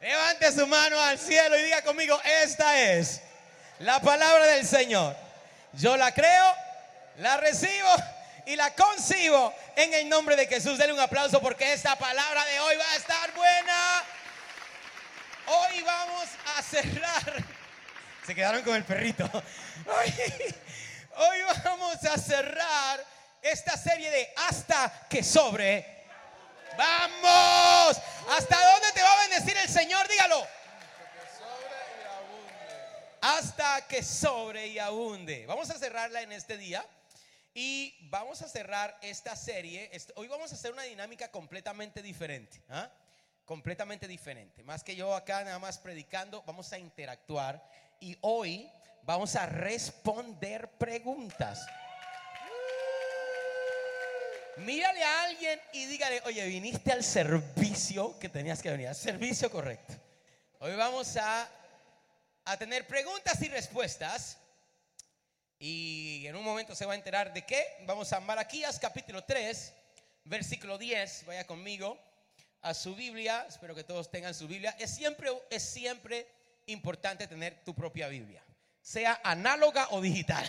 Levante su mano al cielo y diga conmigo, esta es la palabra del Señor. Yo la creo, la recibo y la concibo en el nombre de Jesús. Denle un aplauso porque esta palabra de hoy va a estar buena. Hoy vamos a cerrar. Se quedaron con el perrito. Hoy, hoy vamos a cerrar esta serie de hasta que sobre. Vamos. ¿Hasta dónde te va a bendecir el Señor? Dígalo. Hasta que sobre y abunde. Vamos a cerrarla en este día. Y vamos a cerrar esta serie. Hoy vamos a hacer una dinámica completamente diferente. ¿ah? Completamente diferente. Más que yo acá nada más predicando, vamos a interactuar. Y hoy vamos a responder preguntas. Mírale a alguien y dígale, oye, viniste al servicio que tenías que venir, al servicio correcto. Hoy vamos a, a tener preguntas y respuestas. Y en un momento se va a enterar de qué. Vamos a Malaquías capítulo 3, versículo 10. Vaya conmigo a su Biblia. Espero que todos tengan su Biblia. Es siempre, es siempre importante tener tu propia Biblia, sea análoga o digital.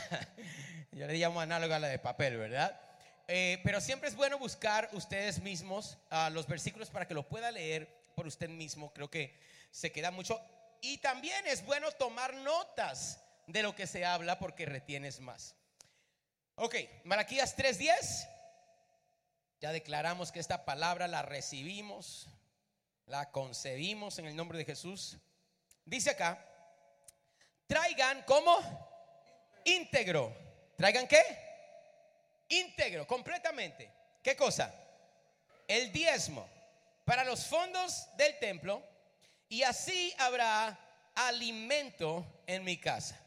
Yo le llamo análoga a la de papel, ¿verdad? Eh, pero siempre es bueno buscar ustedes mismos uh, los versículos para que lo pueda leer por usted mismo. Creo que se queda mucho. Y también es bueno tomar notas de lo que se habla porque retienes más. Ok, Malaquías 3:10. Ya declaramos que esta palabra la recibimos, la concebimos en el nombre de Jesús. Dice acá, traigan como íntegro. ¿Traigan qué? Íntegro, completamente. ¿Qué cosa? El diezmo para los fondos del templo y así habrá alimento en mi casa.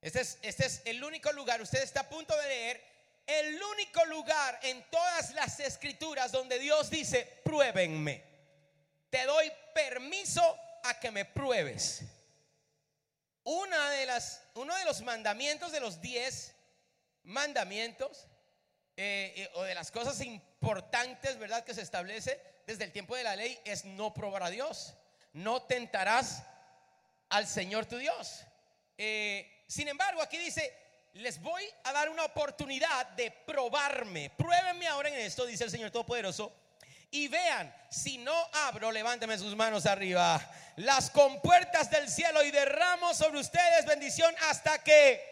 Este es, este es el único lugar, usted está a punto de leer, el único lugar en todas las escrituras donde Dios dice, pruébenme. Te doy permiso a que me pruebes. Una de las, uno de los mandamientos de los diez mandamientos eh, eh, o de las cosas importantes, ¿verdad? Que se establece desde el tiempo de la ley es no probar a Dios. No tentarás al Señor tu Dios. Eh, sin embargo, aquí dice, les voy a dar una oportunidad de probarme. Pruébenme ahora en esto, dice el Señor Todopoderoso. Y vean, si no abro, levánteme sus manos arriba, las compuertas del cielo y derramo sobre ustedes bendición hasta que...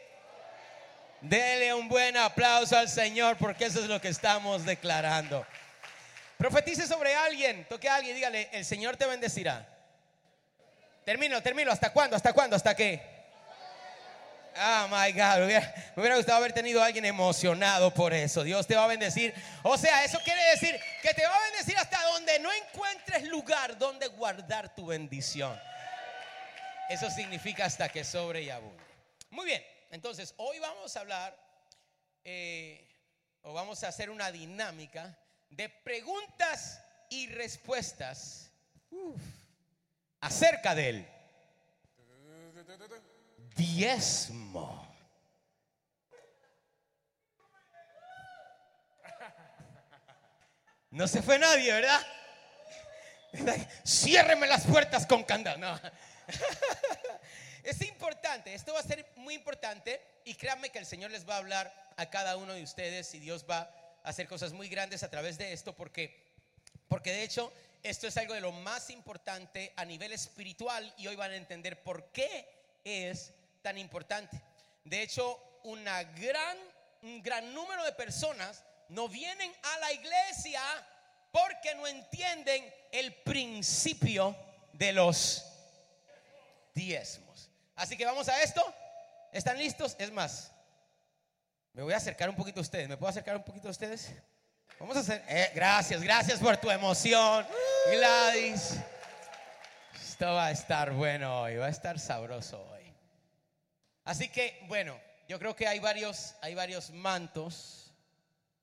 Dele un buen aplauso al Señor porque eso es lo que estamos declarando. Profetice sobre alguien, toque a alguien, dígale, el Señor te bendecirá. Termino, termino. ¿Hasta cuándo? ¿Hasta cuándo? ¿Hasta qué? Oh my God, me hubiera, gustado haber tenido a alguien emocionado por eso. Dios te va a bendecir. O sea, eso quiere decir que te va a bendecir hasta donde no encuentres lugar donde guardar tu bendición. Eso significa hasta que sobre y abunde. Muy bien, entonces hoy vamos a hablar eh, o vamos a hacer una dinámica de preguntas y respuestas acerca de él diezmo. No se fue nadie, ¿verdad? Ciérreme las puertas con candado. Es importante, esto va a ser muy importante y créanme que el Señor les va a hablar a cada uno de ustedes y Dios va a hacer cosas muy grandes a través de esto porque porque de hecho esto es algo de lo más importante a nivel espiritual y hoy van a entender por qué es tan importante. De hecho, una gran, un gran número de personas no vienen a la iglesia porque no entienden el principio de los diezmos. Así que vamos a esto. ¿Están listos? Es más, me voy a acercar un poquito a ustedes. ¿Me puedo acercar un poquito a ustedes? Vamos a hacer. Eh, gracias, gracias por tu emoción, Gladys. Esto va a estar bueno hoy, va a estar sabroso hoy. Así que, bueno, yo creo que hay varios, hay varios mantos,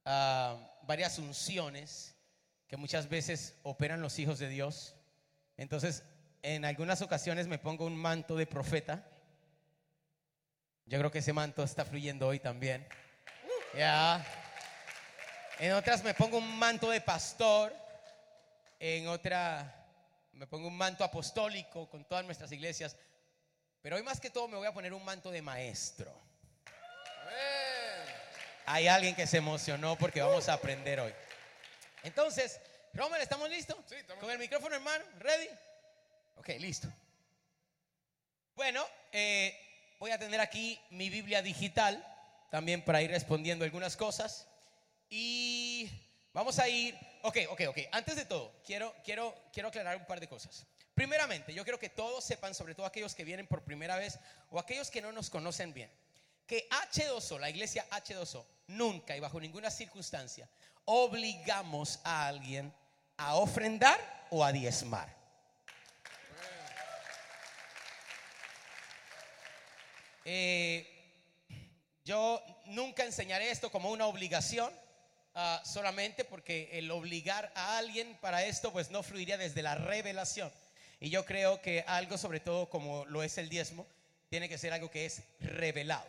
ah, varias unciones que muchas veces operan los hijos de Dios. Entonces, en algunas ocasiones me pongo un manto de profeta. Yo creo que ese manto está fluyendo hoy también. Ya. En otras me pongo un manto de pastor. En otra me pongo un manto apostólico con todas nuestras iglesias, pero hoy más que todo me voy a poner un manto de maestro. Hay alguien que se emocionó porque vamos a aprender hoy. Entonces, Romer, ¿estamos listos? Sí, estamos Con el micrófono, hermano, ¿ready? Ok, listo. Bueno, eh, voy a tener aquí mi Biblia digital también para ir respondiendo algunas cosas. Y vamos a ir. Ok, ok, ok. Antes de todo, quiero, quiero, quiero aclarar un par de cosas. Primeramente, yo quiero que todos sepan, sobre todo aquellos que vienen por primera vez o aquellos que no nos conocen bien, que H2O, la iglesia H2O, nunca y bajo ninguna circunstancia obligamos a alguien a ofrendar o a diezmar. Eh, yo nunca enseñaré esto como una obligación, ah, solamente porque el obligar a alguien para esto pues no fluiría desde la revelación. Y yo creo que algo, sobre todo como lo es el diezmo, tiene que ser algo que es revelado.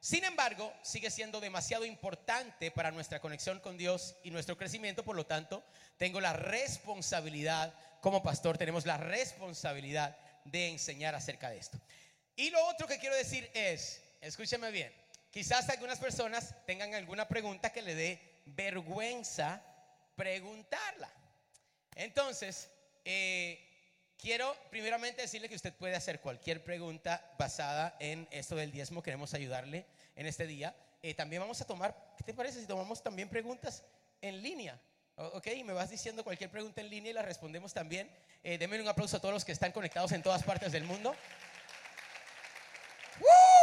Sin embargo, sigue siendo demasiado importante para nuestra conexión con Dios y nuestro crecimiento, por lo tanto, tengo la responsabilidad, como pastor, tenemos la responsabilidad de enseñar acerca de esto. Y lo otro que quiero decir es, escúcheme bien, quizás algunas personas tengan alguna pregunta que le dé vergüenza preguntarla. Entonces, eh, quiero primeramente decirle que usted puede hacer cualquier pregunta basada en esto del diezmo. Queremos ayudarle en este día. Eh, también vamos a tomar, ¿qué te parece si tomamos también preguntas en línea? Ok, y me vas diciendo cualquier pregunta en línea y la respondemos también. Eh, un aplauso a todos los que están conectados en todas partes del mundo.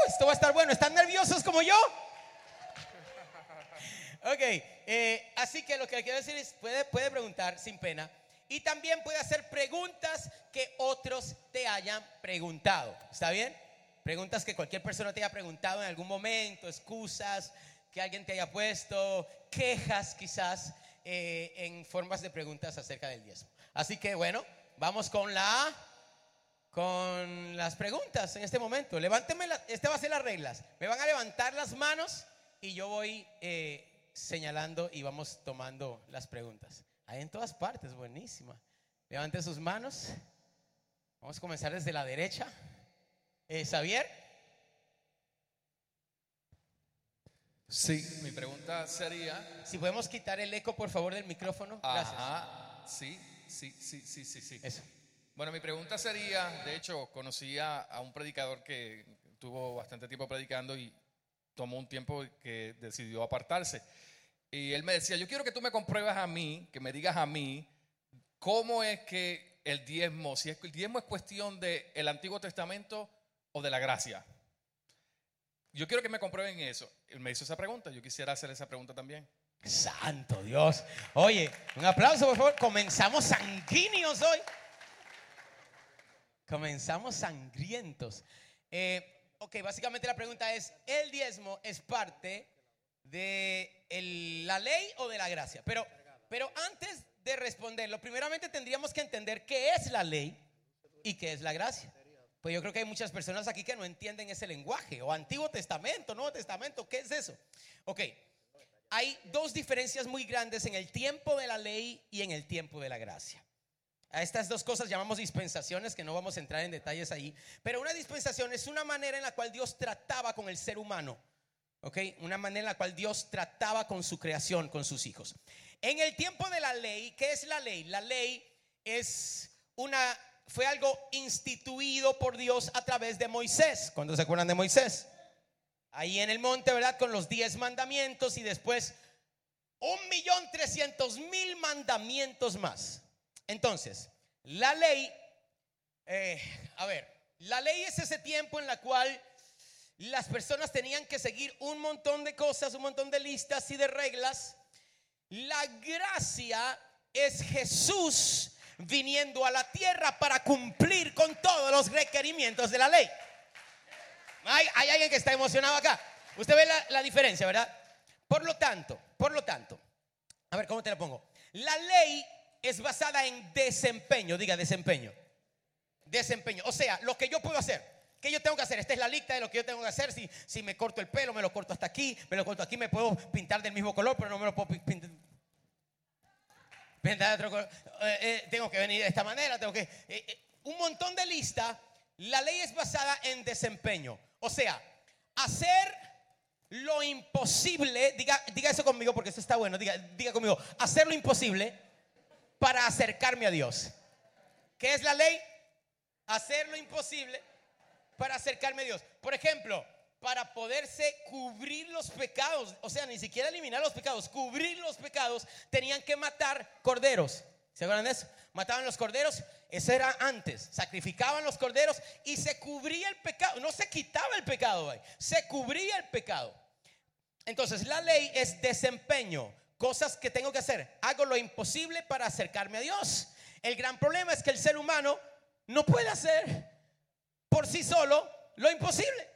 Esto va a estar bueno. ¿Están nerviosos como yo? Ok, eh, así que lo que quiero decir es, puede, puede preguntar sin pena y también puede hacer preguntas que otros te hayan preguntado. ¿Está bien? Preguntas que cualquier persona te haya preguntado en algún momento, excusas que alguien te haya puesto, quejas quizás eh, en formas de preguntas acerca del diezmo. Así que bueno, vamos con la con las preguntas en este momento. Levánteme, la- este va a ser las reglas. Me van a levantar las manos y yo voy eh, señalando y vamos tomando las preguntas. Hay en todas partes, buenísima. Levanten sus manos. Vamos a comenzar desde la derecha. Eh, Xavier, Sí, mi pregunta sería. si podemos quitar el eco, por favor, del micrófono. Gracias. Ajá, sí, sí, sí, sí, sí, sí. Eso. Bueno, mi pregunta sería, de hecho, conocí a, un predicador que tuvo bastante tiempo predicando y tomó un tiempo que decidió apartarse. Y él me decía, yo quiero que tú me compruebas a mí, que me digas a mí, cómo es que el diezmo, si el diezmo es cuestión del Antiguo Testamento o de la gracia. Yo quiero que me comprueben eso. Él me hizo esa pregunta, yo quisiera hacer esa pregunta también. Santo Dios. Oye, un aplauso, por favor. Comenzamos sanguíneos hoy. Comenzamos sangrientos. Eh, ok, básicamente la pregunta es, ¿el diezmo es parte de el- la ley o de la gracia? Pero, pero antes de responderlo, primeramente tendríamos que entender qué es la ley y qué es la gracia. Pues yo creo que hay muchas personas aquí que no entienden ese lenguaje, o Antiguo Testamento, Nuevo Testamento, ¿qué es eso? Ok, hay dos diferencias muy grandes en el tiempo de la ley y en el tiempo de la gracia. A estas dos cosas llamamos dispensaciones, que no vamos a entrar en detalles ahí. Pero una dispensación es una manera en la cual Dios trataba con el ser humano. ¿Ok? Una manera en la cual Dios trataba con su creación, con sus hijos. En el tiempo de la ley, ¿qué es la ley? La ley es una, fue algo instituido por Dios a través de Moisés. ¿Cuándo se acuerdan de Moisés? Ahí en el monte, ¿verdad? Con los diez mandamientos y después un millón trescientos mil mandamientos más. Entonces, la ley, eh, a ver, la ley es ese tiempo en la cual las personas tenían que seguir un montón de cosas, un montón de listas y de reglas. La gracia es Jesús viniendo a la tierra para cumplir con todos los requerimientos de la ley. Hay, hay alguien que está emocionado acá. Usted ve la, la diferencia, ¿verdad? Por lo tanto, por lo tanto, a ver, ¿cómo te la pongo? La ley es basada en desempeño, diga desempeño. Desempeño, o sea, lo que yo puedo hacer. ¿Qué yo tengo que hacer? Esta es la lista de lo que yo tengo que hacer. Si, si me corto el pelo, me lo corto hasta aquí, me lo corto aquí, me puedo pintar del mismo color, pero no me lo puedo pin- pintar. vendrá de otro color, eh, eh, tengo que venir de esta manera, tengo que... eh, un montón de lista. La ley es basada en desempeño. O sea, hacer lo imposible, diga, diga eso conmigo porque eso está bueno, diga, diga conmigo, hacer lo imposible para acercarme a Dios. ¿Qué es la ley? Hacer lo imposible para acercarme a Dios. Por ejemplo, para poderse cubrir los pecados, o sea, ni siquiera eliminar los pecados, cubrir los pecados, tenían que matar corderos. ¿Se acuerdan de eso? Mataban los corderos, eso era antes. Sacrificaban los corderos y se cubría el pecado. No se quitaba el pecado, se cubría el pecado. Entonces, la ley es desempeño, cosas que tengo que hacer. Hago lo imposible para acercarme a Dios. El gran problema es que el ser humano no puede hacer por sí solo lo imposible.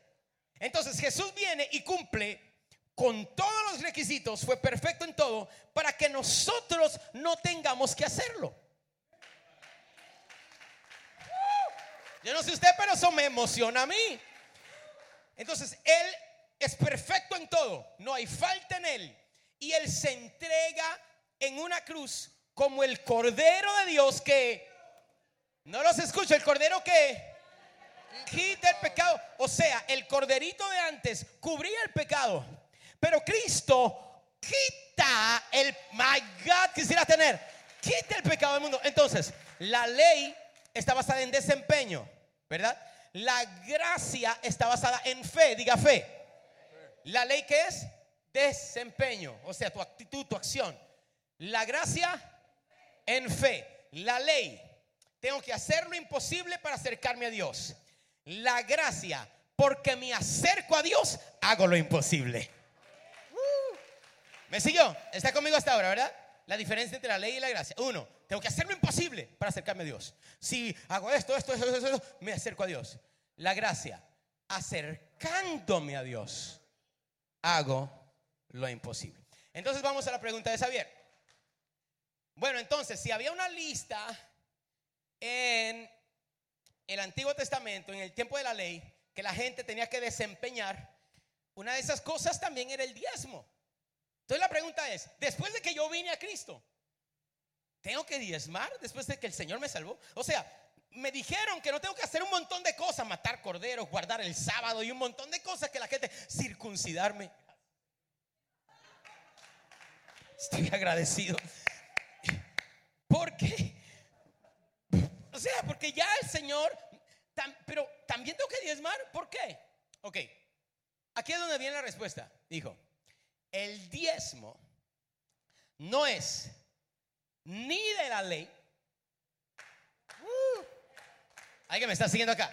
Entonces Jesús viene y cumple con todos los requisitos, fue perfecto en todo, para que nosotros no tengamos que hacerlo. Yo no sé usted, pero eso me emociona a mí. Entonces, Él es perfecto en todo, no hay falta en Él. Y Él se entrega en una cruz como el Cordero de Dios que, no los escucho, el Cordero que quita el pecado. O sea, el corderito de antes cubría el pecado. Pero Cristo quita el, my God, quisiera tener, quita el pecado del mundo. Entonces, la ley está basada en desempeño, ¿verdad? La gracia está basada en fe, diga fe. La ley que es desempeño, o sea, tu actitud, tu acción. La gracia en fe. La ley, tengo que hacer lo imposible para acercarme a Dios. La gracia, porque me acerco a Dios, hago lo imposible. ¿Me siguió? Está conmigo hasta ahora, ¿verdad? La diferencia entre la ley y la gracia. Uno, tengo que hacer lo imposible para acercarme a Dios. Si hago esto, esto, esto, esto, esto, me acerco a Dios. La gracia, acercándome a Dios, hago lo imposible. Entonces vamos a la pregunta de Xavier. Bueno, entonces, si había una lista en el Antiguo Testamento, en el tiempo de la ley, que la gente tenía que desempeñar, una de esas cosas también era el diezmo. Entonces la pregunta es, después de que yo vine a Cristo, ¿tengo que diezmar después de que el Señor me salvó? O sea, me dijeron que no tengo que hacer un montón de cosas, matar corderos, guardar el sábado y un montón de cosas que la gente, circuncidarme. Estoy agradecido. Porque, o sea, porque ya el Señor, pero también tengo que diezmar. ¿Por qué? Ok, aquí es donde viene la respuesta. Dijo, el diezmo no es ni de la ley. Uh, ¿Alguien me está siguiendo acá?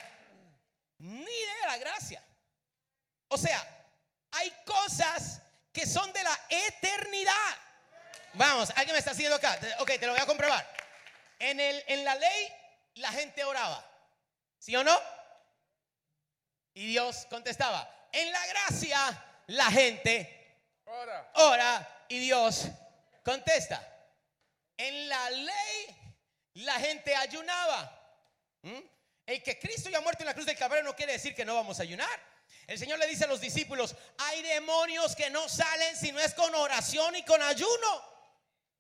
Ni de la gracia. O sea, hay cosas que son de la eternidad. Vamos, alguien me está siguiendo acá. Ok, te lo voy a comprobar. En, el, en la ley, la gente oraba. ¿Sí o no? Y Dios contestaba. En la gracia, la gente Ahora, ora y Dios contesta. En la ley, la gente ayunaba. ¿Mm? El que Cristo ya muerto en la cruz del Calvario no quiere decir que no vamos a ayunar. El Señor le dice a los discípulos, hay demonios que no salen si no es con oración y con ayuno.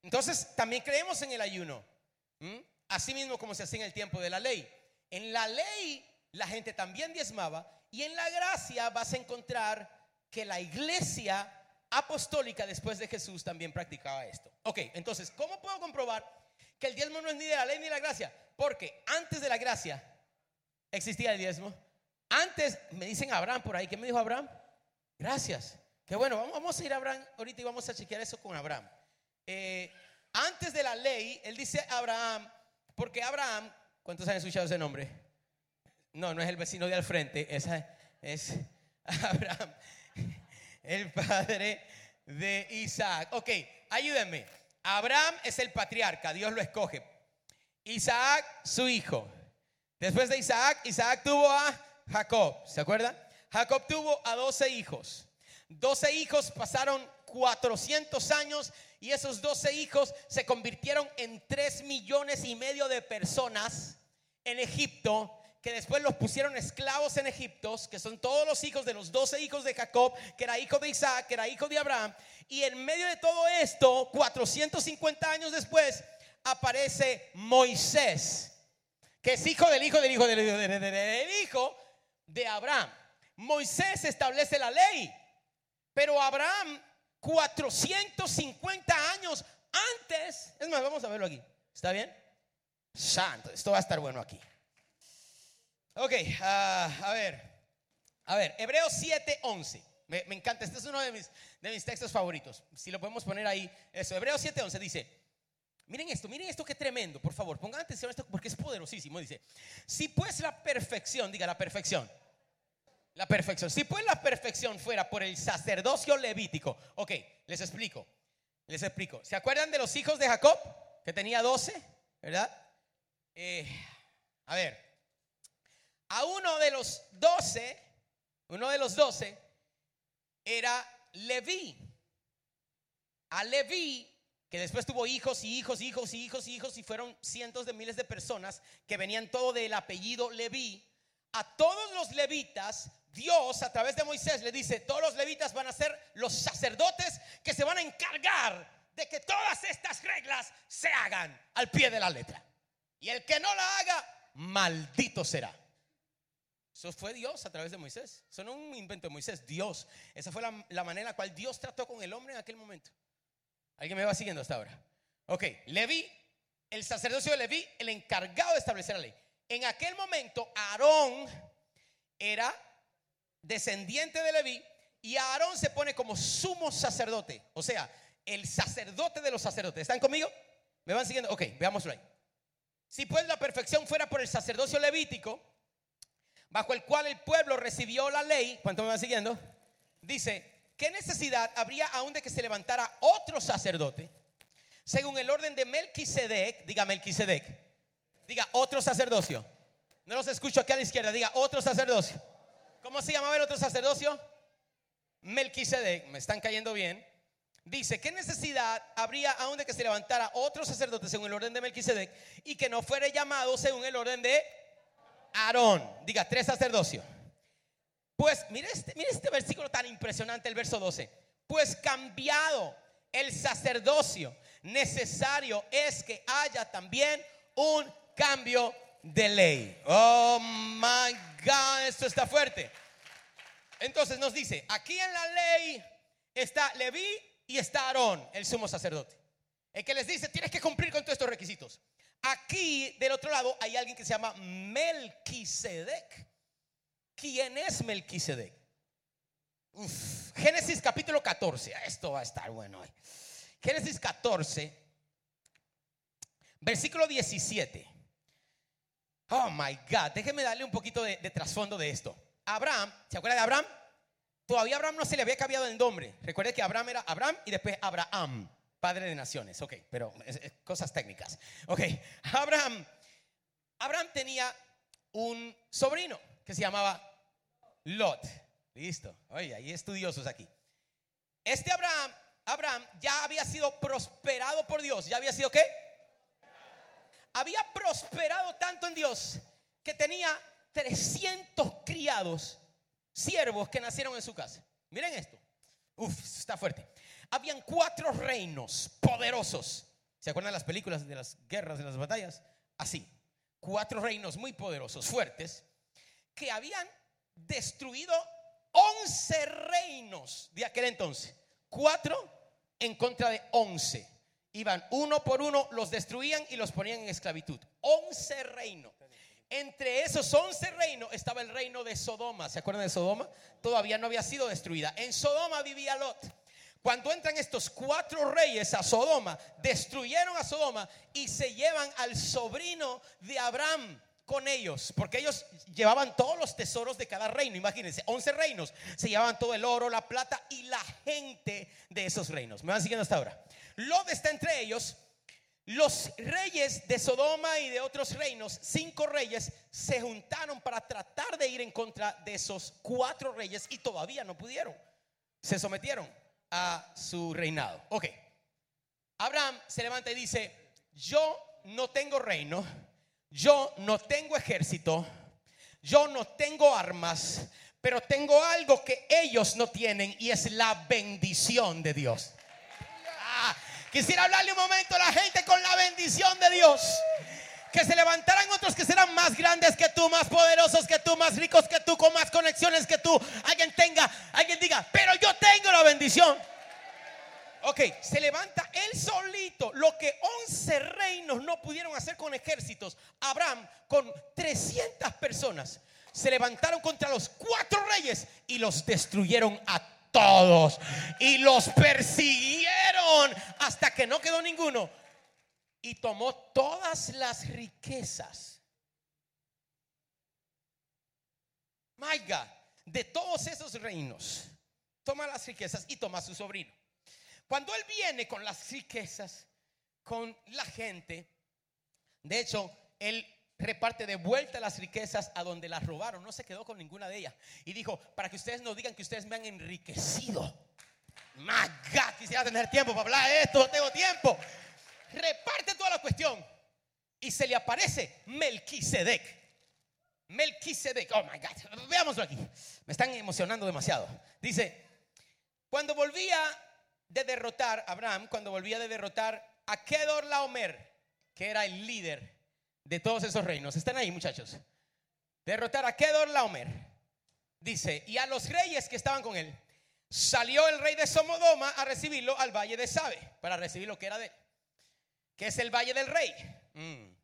Entonces, también creemos en el ayuno. Así mismo como se hacía en el tiempo de la ley. En la ley la gente también diezmaba y en la gracia vas a encontrar que la iglesia apostólica después de Jesús también practicaba esto. Ok, entonces, ¿cómo puedo comprobar que el diezmo no es ni de la ley ni de la gracia? Porque antes de la gracia existía el diezmo. Antes, me dicen Abraham por ahí, ¿qué me dijo Abraham? Gracias. Qué bueno, vamos a ir a Abraham ahorita y vamos a chequear eso con Abraham. Eh, antes de la ley, él dice Abraham, porque Abraham, ¿cuántos han escuchado ese nombre? No, no es el vecino de al frente, esa es Abraham, el padre de Isaac. Ok, ayúdenme. Abraham es el patriarca, Dios lo escoge. Isaac, su hijo. Después de Isaac, Isaac tuvo a Jacob, ¿se acuerdan? Jacob tuvo a 12 hijos. 12 hijos pasaron 400 años y esos 12 hijos se convirtieron en 3 millones y medio de personas en Egipto que después los pusieron esclavos en Egipto, que son todos los hijos de los 12 hijos de Jacob, que era hijo de Isaac, que era hijo de Abraham. Y en medio de todo esto, 450 años después, aparece Moisés, que es hijo del hijo del hijo del hijo del hijo de Abraham. Moisés establece la ley, pero Abraham 450 años antes, es más, vamos a verlo aquí, ¿está bien? Santo, esto va a estar bueno aquí. Ok, ah, a ver, a ver, Hebreos 7, 11. Me, me encanta, este es uno de mis, de mis textos favoritos. Si lo podemos poner ahí, eso, Hebreos 7, 11 dice, miren esto, miren esto que tremendo, por favor, pongan atención a esto porque es poderosísimo. Dice, si pues la perfección, diga la perfección, la perfección, si pues la perfección fuera por el sacerdocio levítico, ok, les explico, les explico. ¿Se acuerdan de los hijos de Jacob? Que tenía 12, ¿verdad? Eh, a ver, a uno de los 12, uno de los 12 era Leví. A Leví, que después tuvo hijos y hijos, hijos y hijos y hijos, y fueron cientos de miles de personas que venían todo del apellido Leví. A todos los levitas, Dios a través de Moisés le dice, todos los levitas van a ser los sacerdotes que se van a encargar de que todas estas reglas se hagan al pie de la letra. Y el que no la haga, maldito será. Eso fue Dios a través de Moisés. Eso no es un invento de Moisés, Dios. Esa fue la, manera en la cual Dios trató con el hombre en aquel momento. ¿Alguien me va siguiendo hasta ahora? Ok, Leví, el sacerdocio de Leví, el encargado de establecer la ley. En aquel momento, Aarón era descendiente de Leví y Aarón se pone como sumo sacerdote. O sea, el sacerdote de los sacerdotes. ¿Están conmigo? ¿Me van siguiendo? Ok, veámoslo ahí. Si pues la perfección fuera por el sacerdocio levítico, bajo el cual el pueblo recibió la ley, ¿cuánto me van siguiendo? Dice, ¿qué necesidad habría aún de que se levantara otro sacerdote? Según el orden de Melquisedec, diga Melquisedec, diga otro sacerdocio. No los escucho aquí a la izquierda, diga otro sacerdocio. ¿Cómo se llamaba el otro sacerdocio? Melquisedec, me están cayendo bien. Dice, ¿qué necesidad habría aún de que se levantara otro sacerdote según el orden de Melquisedec y que no fuera llamado según el orden de Aarón? Diga, tres sacerdocios. Pues mire este, mire este versículo tan impresionante, el verso 12. Pues cambiado el sacerdocio, necesario es que haya también un cambio de ley. Oh my God, esto está fuerte. Entonces nos dice, aquí en la ley está Leví y está Aarón, el sumo sacerdote. El que les dice, tienes que cumplir con todos estos requisitos. Aquí del otro lado hay alguien que se llama Melquisedec. ¿Quién es Melquisedec? Uf, Génesis capítulo 14. Esto va a estar bueno hoy. Génesis 14, versículo 17. Oh my God, déjeme darle un poquito de, trasfondo de esto. Abraham, ¿se acuerda de Abraham? Todavía Abraham no se le había cambiado el nombre. Recuerde que Abraham era Abraham y después Abraham, padre de naciones. Ok, pero cosas técnicas. Ok, Abraham, Abraham tenía un sobrino que se llamaba Lot. Listo. Oye, hay estudiosos aquí. Este Abraham, Abraham ya había sido prosperado por Dios. ¿Ya había sido qué? Había prosperado tanto en Dios que tenía 300 criados, siervos que nacieron en su casa. Miren esto. Uf, está fuerte. Habían cuatro reinos poderosos. ¿Se acuerdan de las películas de las guerras, de las batallas? Así. Cuatro reinos muy poderosos, fuertes, que habían destruido 11 reinos de aquel entonces. Cuatro en contra de 11. Iban uno por uno, los destruían y los ponían en esclavitud. 11 reinos. Entre esos 11 reinos estaba el reino de Sodoma. ¿Se acuerdan de Sodoma? Todavía no había sido destruida. En Sodoma vivía Lot. Cuando entran estos cuatro reyes a Sodoma, destruyeron a Sodoma y se llevan al sobrino de Abraham con ellos, porque ellos llevaban todos los tesoros de cada reino. Imagínense, 11 reinos, se llevaban todo el oro, la plata y la gente de esos reinos. ¿Me van siguiendo hasta ahora? Lot está entre ellos. Los reyes de Sodoma y de otros reinos, cinco reyes, se juntaron para tratar de ir en contra de esos cuatro reyes y todavía no pudieron. Se sometieron a su reinado. Ok. Abraham se levanta y dice, yo no tengo reino, yo no tengo ejército, yo no tengo armas, pero tengo algo que ellos no tienen y es la bendición de Dios. Quisiera hablarle un momento a la gente con la bendición de Dios. Que se levantarán otros que serán más grandes que tú, más poderosos que tú, más ricos que tú, con más conexiones que tú. Alguien tenga, alguien diga, pero yo tengo la bendición. Ok, se levanta él solito, lo que 11 reinos no pudieron hacer con ejércitos. Abraham con 300 personas se levantaron contra los cuatro reyes y los destruyeron a todos. Y los persiguieron hasta que no quedó ninguno. Y tomó todas las riquezas. My God, de todos esos reinos, toma las riquezas y toma a su sobrino. Cuando él viene con las riquezas, con la gente, de hecho, él reparte de vuelta las riquezas a donde las robaron. No se quedó con ninguna de ellas. Y dijo, para que ustedes no digan que ustedes me han enriquecido. My God, quisiera tener tiempo para hablar de esto, no tengo tiempo. Reparte toda la cuestión. Y se le aparece Melquisedec. Melquisedec, oh my God, veámoslo aquí. Me están emocionando demasiado. Dice, cuando volvía de derrotar, Abraham, cuando volvía de derrotar a Kedor Laomer, que era el líder de todos esos reinos. Están ahí, muchachos. Derrotar a Kedor Laomer. Dice, y a los reyes que estaban con él. Salió el rey de Somodoma a recibirlo al valle de Sabe, para recibir lo que era de. Que es el valle del rey. Mm.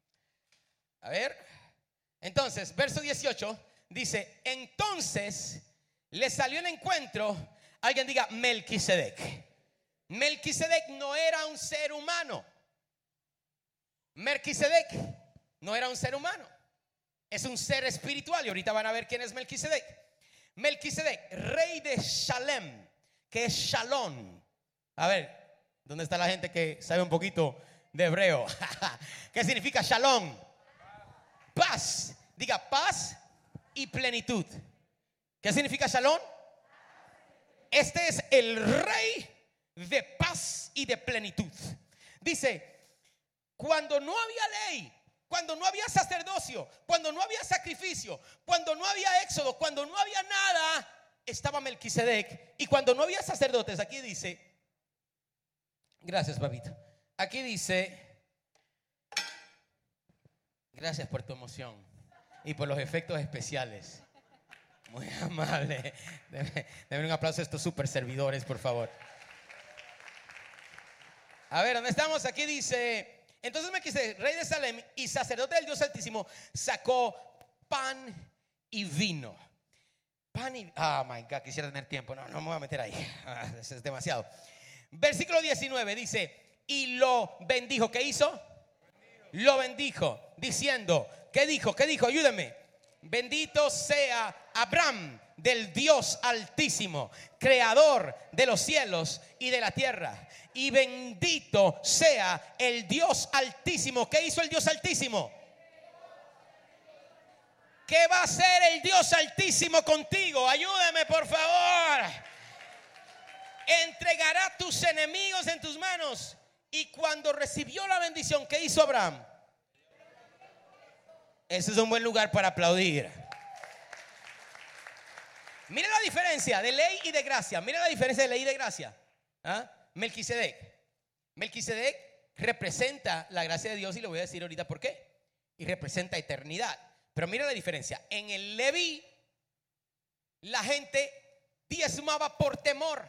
A ver. Entonces, verso 18 dice, entonces le salió el encuentro, alguien diga, Melquisedec. Melquisedec no era un ser humano. Melquisedec no era un ser humano. Es un ser espiritual. Y ahorita van a ver quién es Melquisedec. Melquisedec, rey de Shalem, que es Shalom. A ver, ¿dónde está la gente que sabe un poquito de hebreo? ¿Qué significa Shalom? Paz. Diga paz y plenitud. ¿Qué significa Shalom? Este es el rey de paz y de plenitud. Dice, cuando no había ley, cuando no había sacerdocio, cuando no había sacrificio, cuando no había éxodo, cuando no había nada, estaba Melquisedec. Y cuando no había sacerdotes, aquí dice, gracias, papito. Aquí dice, gracias por tu emoción y por los efectos especiales. Muy amable. Deme, un aplauso a estos super servidores, por favor. A ver, ¿dónde estamos? Aquí dice, entonces me quise, rey de Salem y sacerdote del Dios Altísimo, sacó pan y vino. Pan y... Oh, my God, quisiera tener tiempo. No, no me voy a meter ahí. Ah, es demasiado. Versículo 19 dice, y lo bendijo. ¿Qué hizo? Lo bendijo, diciendo, ¿qué dijo? ¿Qué dijo? Ayúdeme. Bendito sea Abraham del Dios Altísimo, creador de los cielos y de la tierra. Y bendito sea el Dios Altísimo. ¿Qué hizo el Dios Altísimo? ¿Qué va a hacer el Dios Altísimo contigo? Ayúdeme, por favor. Entregará tus enemigos en tus manos. Y cuando recibió la bendición, ¿qué hizo Abraham? Ese es un buen lugar para aplaudir. Mira la diferencia de ley y de gracia. Mira la diferencia de ley y de gracia. ¿Ah? Melquisedec. Melquisedec representa la gracia de Dios y le voy a decir ahorita por qué. Y representa eternidad. Pero mira la diferencia. En el Leví, la gente diezmaba por temor.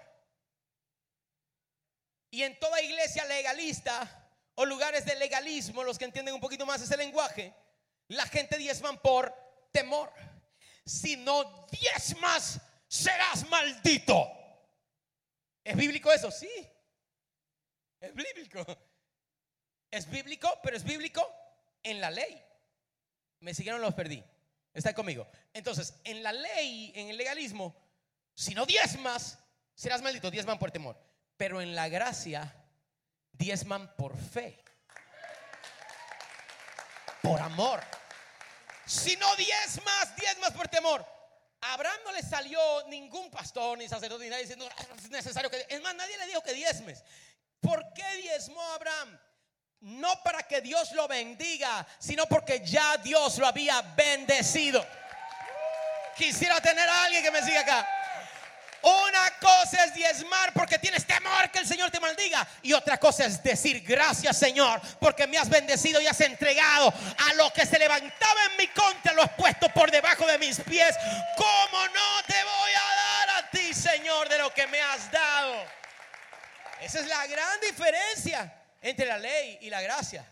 Y en toda iglesia legalista o lugares de legalismo, los que entienden un poquito más ese lenguaje, la gente diezman por temor. Si no diezmas, serás maldito. ¿Es bíblico eso? Sí. Es bíblico. Es bíblico, pero es bíblico en la ley. Me siguieron, los perdí. Está conmigo. Entonces, en la ley, en el legalismo, si no diezmas, serás maldito. Diezman por temor. Pero en la gracia, diezman por fe. Por amor. Si no diezmas, diezmas por temor. A Abraham no le salió ningún pastor ni sacerdote ni nadie diciendo ah, es necesario que. Es más, nadie le dijo que diezmes. ¿Por qué diezmó Abraham? No para que Dios lo bendiga, sino porque ya Dios lo había bendecido. Quisiera tener a alguien que me siga acá. Una cosa es diezmar porque tienes temor que el Señor te maldiga. Y otra cosa es decir gracias Señor porque me has bendecido y has entregado a lo que se levantaba en mi contra, lo has puesto por debajo de mis pies. ¿Cómo no te voy a dar a ti Señor de lo que me has dado? Esa es la gran diferencia entre la ley y la gracia.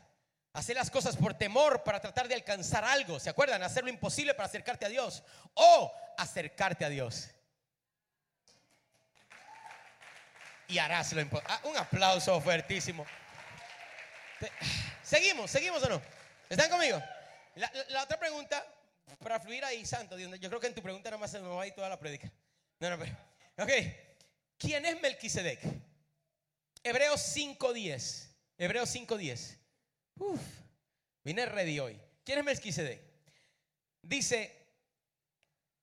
Hacer las cosas por temor para tratar de alcanzar algo. ¿Se acuerdan? Hacer lo imposible para acercarte a Dios. O acercarte a Dios. Y harás lo imposible. Ah, un aplauso fuertísimo. Seguimos, seguimos o no. ¿Están conmigo? La, otra pregunta, para fluir ahí, Santo, yo creo que en tu pregunta nomás se me va a ir toda la predica. No, no, pero, ok. ¿Quién es Melquisedec? Hebreos 5.10. Hebreos 5.10. Uf, vine ready hoy. ¿Quién es Melquisedec? Dice,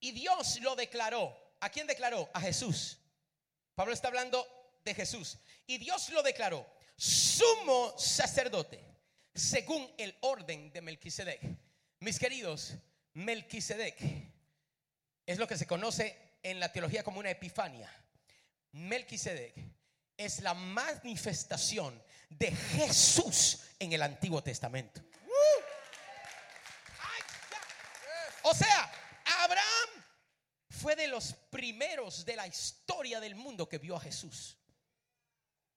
y Dios lo declaró. ¿A quién declaró? A Jesús. Pablo está hablando de Jesús. Y Dios lo declaró sumo sacerdote según el orden de Melquisedec. Mis queridos, Melquisedec es lo que se conoce en la teología como una epifania. Melquisedec es la manifestación de Jesús en el Antiguo Testamento. O sea, Abraham fue de los primeros de la historia del mundo que vio a Jesús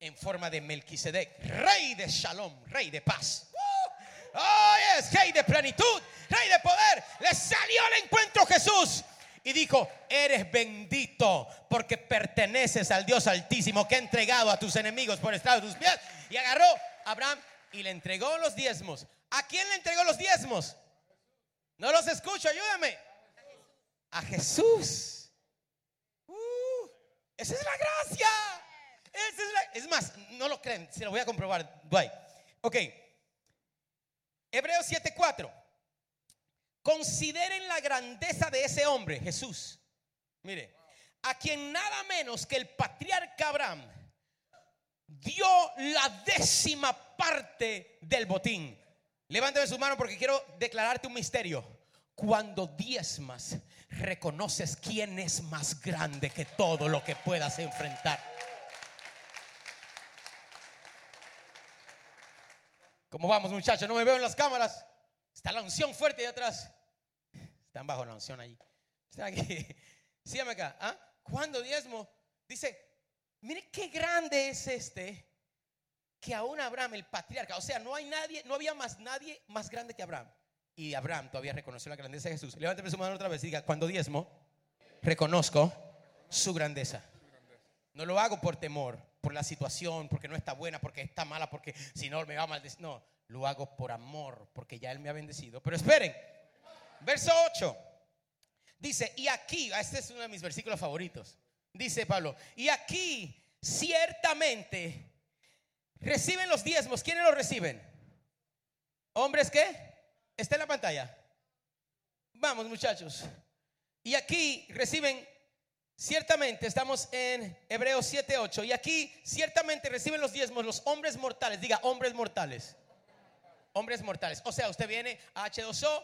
en forma de Melquisedec, rey de Shalom, rey de paz. Oh, es rey de plenitud, rey de poder. Le salió al encuentro Jesús y dijo, eres bendito porque perteneces al Dios altísimo que ha entregado a tus enemigos por estado de tus pies. Y agarró a Abraham y le entregó los diezmos. ¿A quién le entregó los diezmos? No los escucho, ayúdame. A Jesús. Uh, esa es la gracia. Es, más, no lo creen, se lo voy a comprobar. Bye. Ok. Hebreos 7:4. Consideren la grandeza de ese hombre, Jesús. Mire, a quien nada menos que el patriarca Abraham dio la décima parte del botín. Levántame su mano porque quiero declararte un misterio. Cuando diezmas, reconoces quién es más grande que todo lo que puedas enfrentar. ¿Cómo vamos, muchachos? No me veo en las cámaras. Está la unción fuerte de atrás. Están bajo la unción allí. Están aquí. Sígame acá. ¿Ah? Cuando diezmo, dice, mire qué grande es este que aún Abraham, el patriarca, o sea, no hay nadie, no había más nadie más grande que Abraham. Y Abraham todavía reconoció la grandeza de Jesús. Levánteme su mano otra vez y diga, cuando diezmo, reconozco su grandeza. No lo hago por temor, por la situación, porque no está buena, porque está mala, porque si no me va a maldecir. No, lo hago por amor, porque ya Él me ha bendecido. Pero esperen, verso 8. Dice, y aquí, este es uno de mis versículos favoritos. Dice Pablo, y aquí ciertamente reciben los diezmos. ¿Quiénes los reciben? ¿Hombres qué? Está en la pantalla. Vamos muchachos. Y aquí reciben, ciertamente, estamos en Hebreos 7, 8. Y aquí ciertamente reciben los diezmos los hombres mortales. Diga, hombres mortales hombres mortales. O sea, usted viene a H2O,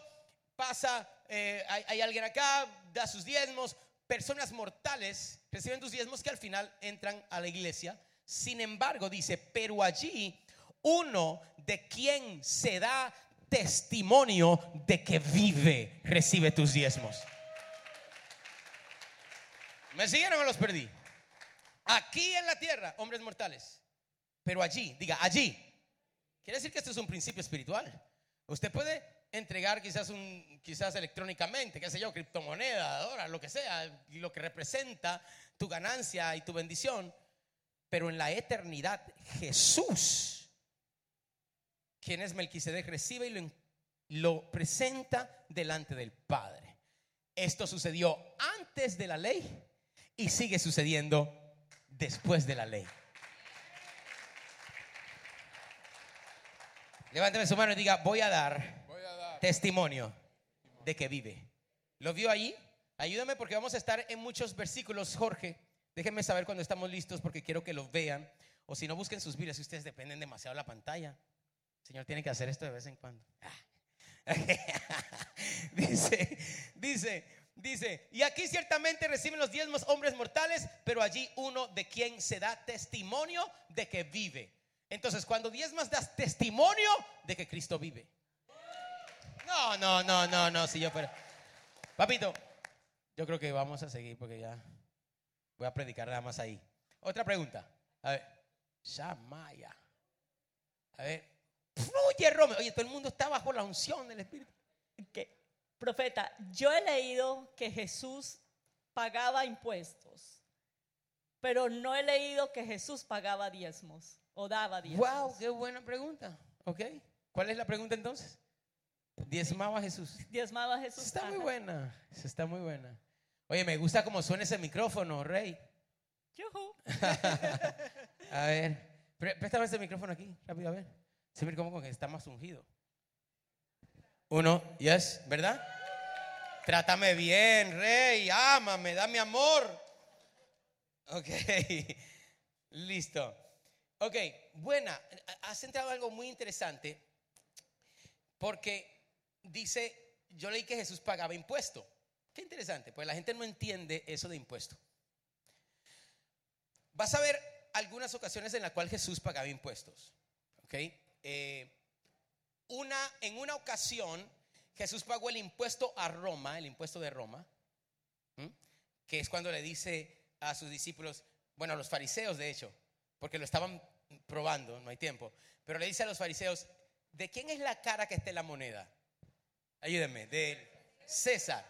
pasa, eh, hay, alguien acá, da sus diezmos. Personas mortales reciben tus diezmos que al final entran a la iglesia. Sin embargo, dice, pero allí uno de quien se da testimonio de que vive recibe tus diezmos. ¿Me siguieron o los perdí? Aquí en la tierra, hombres mortales. Pero allí, diga, allí, Quiere decir que esto es un principio espiritual. Usted puede entregar quizás un, quizás electrónicamente, qué sé yo, criptomoneda, dólar, lo que sea, lo que representa tu ganancia y tu bendición, pero en la eternidad Jesús, quien es Melquisedec, recibe y lo presenta delante del Padre. Esto sucedió antes de la ley y sigue sucediendo después de la ley. Levánteme su mano y diga, voy a dar, testimonio de que vive. ¿Lo vio ahí? Ayúdame porque vamos a estar en muchos versículos, Jorge. Déjenme saber cuando estamos listos porque quiero que lo vean. O si no, busquen sus Biblias si ustedes dependen demasiado de la pantalla. El Señor tiene que hacer esto de vez en cuando. dice, dice, Dice, y aquí ciertamente reciben los diezmos hombres mortales, pero allí uno de quien se da testimonio de que vive. Entonces, cuando diezmas das testimonio de que Cristo vive. No, no, no, no, no, si yo fuera. Papito, yo creo que vamos a seguir porque ya voy a predicar nada más ahí. Otra pregunta. A ver, Shamaya. A ver, fluye Romeo. Oye, todo el mundo está bajo la unción del Espíritu. Que, profeta, yo he leído que Jesús pagaba impuestos, pero no he leído que Jesús pagaba diezmos o daba diezmos. Wow, qué buena pregunta. Ok, ¿cuál es la pregunta entonces? Diezmaba a Jesús. Diezmaba a Jesús. Está muy buena, está muy buena. Oye, me gusta cómo suena ese micrófono, Rey. Yujú. A ver, pré- préstame ese micrófono aquí, rápido, a ver. Se ve como que está más ungido. Uno, yes, ¿verdad? Trátame bien, Rey, ámame, dame amor. Ok, listo. Ok, buena, has entrado algo muy interesante porque dice, yo leí que Jesús pagaba impuesto. Qué interesante, pues la gente no entiende eso de impuesto. Vas a ver algunas ocasiones en las cuales Jesús pagaba impuestos. ¿ok? Eh, una, en una ocasión, Jesús pagó el impuesto a Roma, el impuesto de Roma, que es cuando le dice a sus discípulos, bueno, a los fariseos de hecho, porque lo estaban probando, no hay tiempo, pero le dice a los fariseos, ¿de quién es la cara que está en la moneda? Ayúdenme, de César.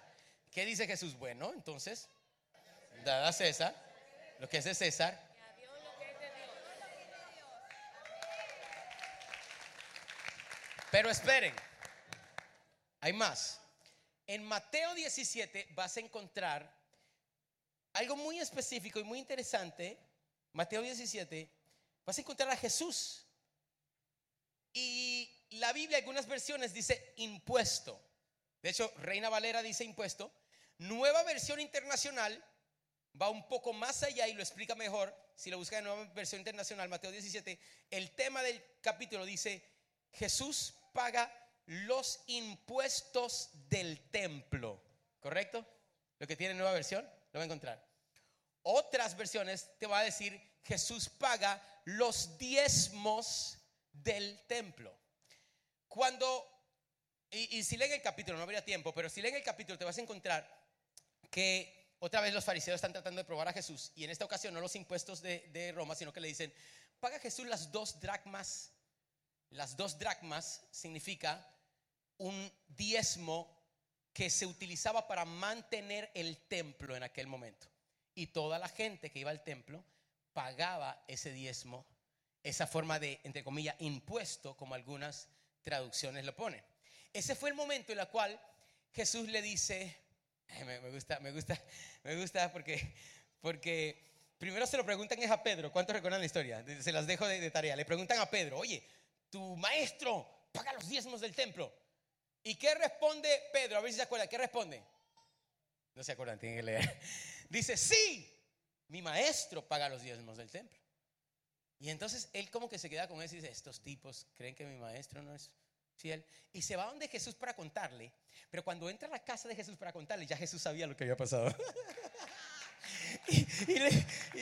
¿Qué dice Jesús? Bueno, entonces, dada a César, lo que es de César. Pero esperen, hay más. En Mateo 17 vas a encontrar algo muy específico y muy interesante. Mateo 17, vas a encontrar a Jesús. Y la Biblia, algunas versiones dice impuesto. De hecho, Reina Valera dice impuesto. Nueva versión internacional va un poco más allá y lo explica mejor. Si lo busca en nueva versión internacional, Mateo 17, el tema del capítulo dice, Jesús paga los impuestos del templo. ¿Correcto? Lo que tiene nueva versión, lo va a encontrar. Otras versiones te va a decir, Jesús paga los diezmos del templo. Cuando, y, y si leen el capítulo, no habría tiempo, pero si leen el capítulo te vas a encontrar que otra vez los fariseos están tratando de probar a Jesús y en esta ocasión no los impuestos de, de Roma, sino que le dicen, paga Jesús las dos dracmas. Las dos dracmas significa un diezmo que se utilizaba para mantener el templo en aquel momento. Y toda la gente que iba al templo pagaba ese diezmo, esa forma de, entre comillas, impuesto, como algunas traducciones lo ponen. Ese fue el momento en el cual Jesús le dice, me, me gusta, me gusta, me gusta porque, porque primero se lo preguntan es a Pedro, ¿cuántos recuerdan la historia? Se las dejo de, de tarea. Le preguntan a Pedro, oye, tu maestro paga los diezmos del templo. ¿Y qué responde Pedro? A ver si se acuerda. ¿Qué responde? No se acuerdan, tienen que leer. Dice, sí, mi maestro paga los diezmos del templo. Y entonces él como que se queda con eso y dice, estos tipos creen que mi maestro no es fiel. Y se va donde Jesús para contarle. Pero cuando entra a la casa de Jesús para contarle, ya Jesús sabía lo que había pasado. y, le,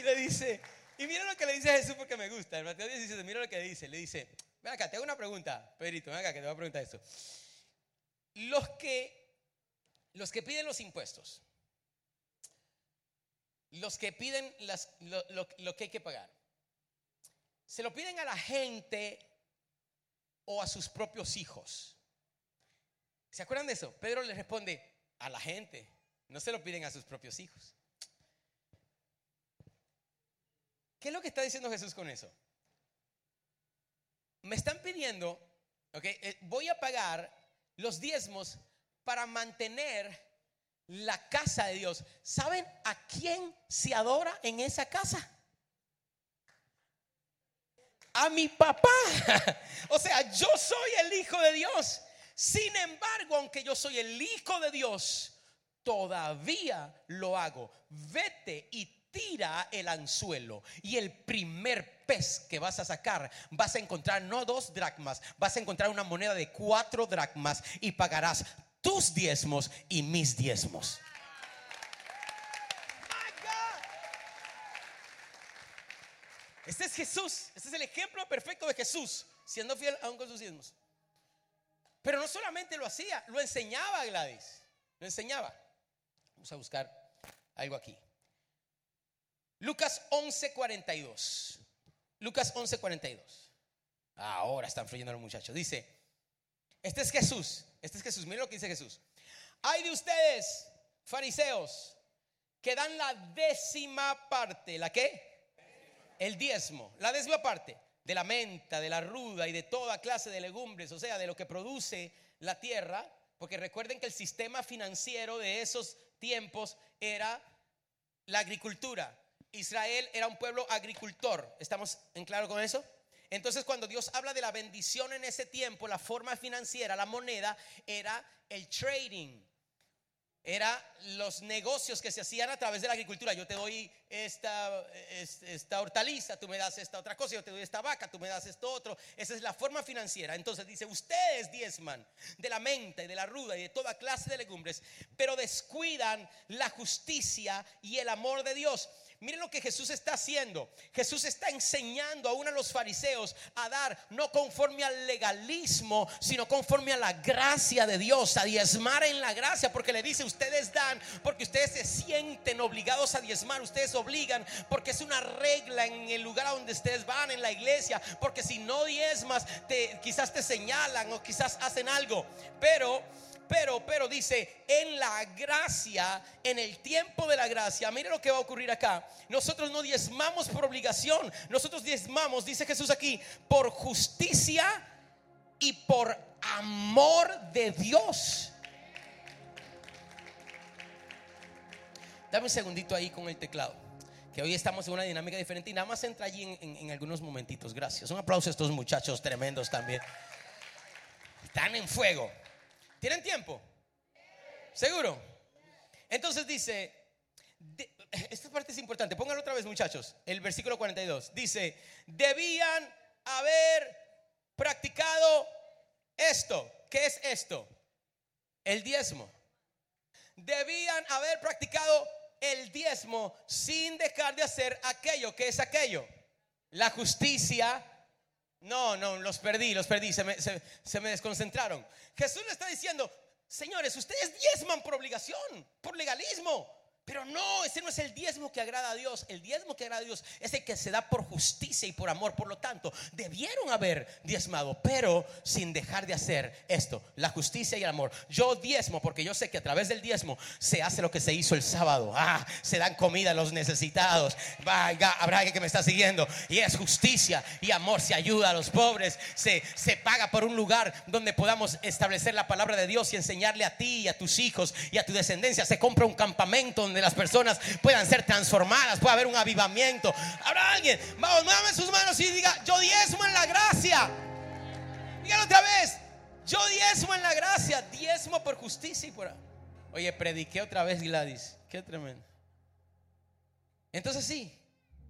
le dice, y mira lo que le dice Jesús porque me gusta. En Mateo 17, mira lo que dice. Le dice, ven te hago una pregunta, Pedrito, ven acá que te voy a preguntar esto. Los que, los que piden los impuestos, los que piden las- lo, lo- lo que hay que pagar, ¿se lo piden a la gente o a sus propios hijos? ¿Se acuerdan de eso? Pedro le responde, a la gente, no se lo piden a sus propios hijos. ¿Qué es lo que está diciendo Jesús con eso? Me están pidiendo, ok, eh, voy a pagar los diezmos para mantener la casa de Dios. ¿Saben a quién se adora en esa casa? A mi papá. O sea, yo soy el hijo de Dios. Sin embargo, aunque yo soy el hijo de Dios, todavía lo hago. Vete y tira el anzuelo y el primer pez que vas a sacar, vas a encontrar no dos dracmas, vas a encontrar una moneda de cuatro dracmas y pagarás tus diezmos y mis diezmos. Este es Jesús, este es el ejemplo perfecto de Jesús, siendo fiel aún con sus diezmos. Pero no solamente lo hacía, lo enseñaba Gladys, lo enseñaba. Vamos a buscar algo aquí. Lucas 11:42. Lucas 11:42. Ahora están fluyendo los muchachos. Dice, este es Jesús. Este es Jesús. Miren lo que dice Jesús. Hay de ustedes, fariseos, que dan la décima parte. ¿La qué? El diezmo. La décima parte de la menta, de la ruda y de toda clase de legumbres, o sea, de lo que produce la tierra. Porque recuerden que el sistema financiero de esos tiempos era la agricultura. Israel era un pueblo agricultor. ¿Estamos en claro con eso? Entonces cuando Dios habla de la bendición en ese tiempo, la forma financiera, la moneda, era el trading. Era los negocios que se hacían a través de la agricultura. Yo te doy esta, esta hortaliza, tú me das esta otra cosa, yo te doy esta vaca, tú me das esto otro. Esa es la forma financiera. Entonces dice, ustedes diezman de la menta y de la ruda y de toda clase de legumbres, pero descuidan la justicia y el amor de Dios. Miren lo que Jesús está haciendo. Jesús está enseñando aún a los fariseos a dar no conforme al legalismo, sino conforme a la gracia de Dios, a diezmar en la gracia, porque le dice, ustedes dan, porque ustedes se sienten obligados a diezmar, ustedes obligan, porque es una regla en el lugar a donde ustedes van, en la iglesia, porque si no diezmas, te, quizás te señalan o quizás hacen algo, pero pero, pero dice, en la gracia, en el tiempo de la gracia, mire lo que va a ocurrir acá. Nosotros no diezmamos por obligación, nosotros diezmamos, dice Jesús aquí, por justicia y por amor de Dios. Dame un segundito ahí con el teclado. Que hoy estamos en una dinámica diferente y nada más entra allí en, en algunos momentitos. Gracias. Un aplauso a estos muchachos tremendos también. Están en fuego. ¿Tienen tiempo? ¿Seguro? Entonces dice, esta parte es importante, pónganlo otra vez muchachos, el versículo 42. Dice, debían haber practicado esto. ¿Qué es esto? El diezmo. Debían haber practicado el diezmo sin dejar de hacer aquello. ¿Qué es aquello? La justicia, no, no, los perdí, los perdí, se me, se, me desconcentraron. Jesús le está diciendo, señores, ustedes diezman por obligación, por legalismo. Pero no, ese no es el diezmo que agrada a Dios. El diezmo que agrada a Dios es el que se da por justicia y por amor. Por lo tanto, debieron haber diezmado, pero sin dejar de hacer esto, la justicia y el amor. Yo diezmo porque yo sé que a través del diezmo se hace lo que se hizo el sábado. Ah, se dan comida a los necesitados. Vaya, habrá alguien que me está siguiendo. Y es justicia y amor. Se ayuda a los pobres. Se, se paga por un lugar donde podamos establecer la palabra de Dios y enseñarle a ti y a tus hijos y a tu descendencia. Se compra un campamento donde las personas puedan ser transformadas, pueda haber un avivamiento. Habrá alguien, vamos, muévame sus manos y diga, yo diezmo en la gracia. Dígalo otra vez, yo diezmo en la gracia, diezmo por justicia y por... Oye, prediqué otra vez Gladys, qué tremendo. Entonces sí,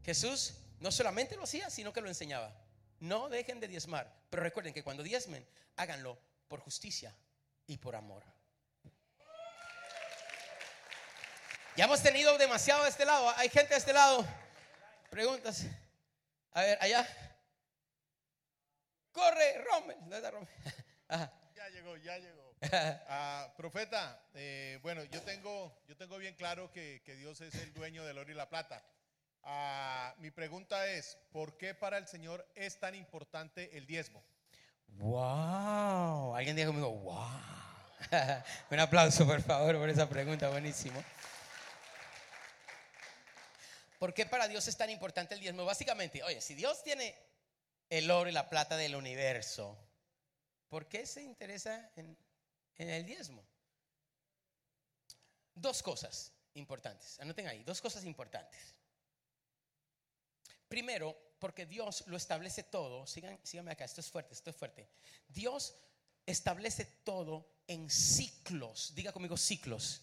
Jesús no solamente lo hacía, sino que lo enseñaba. No dejen de diezmar, pero recuerden que cuando diezmen, háganlo por justicia y por amor. Ya hemos tenido demasiado de este lado. Hay gente de este lado. Preguntas. A ver, allá. Corre, Rommel. Ya llegó, ya llegó. Ah, profeta, eh, bueno, yo tengo, yo tengo bien claro que, Dios es el dueño del oro y la plata. Ah, mi pregunta es, ¿por qué para el Señor es tan importante el diezmo? Wow, alguien dijo conmigo, wow. Un aplauso, por favor, por esa pregunta, buenísimo. ¿Por qué para Dios es tan importante el diezmo? Básicamente, oye, si Dios tiene el oro y la plata del universo, ¿por qué se interesa en, el diezmo? Dos cosas importantes, anoten ahí, dos cosas importantes. Primero, porque Dios lo establece todo, Sigan, síganme acá, esto es fuerte, esto es fuerte. Dios establece todo en ciclos, diga conmigo ciclos.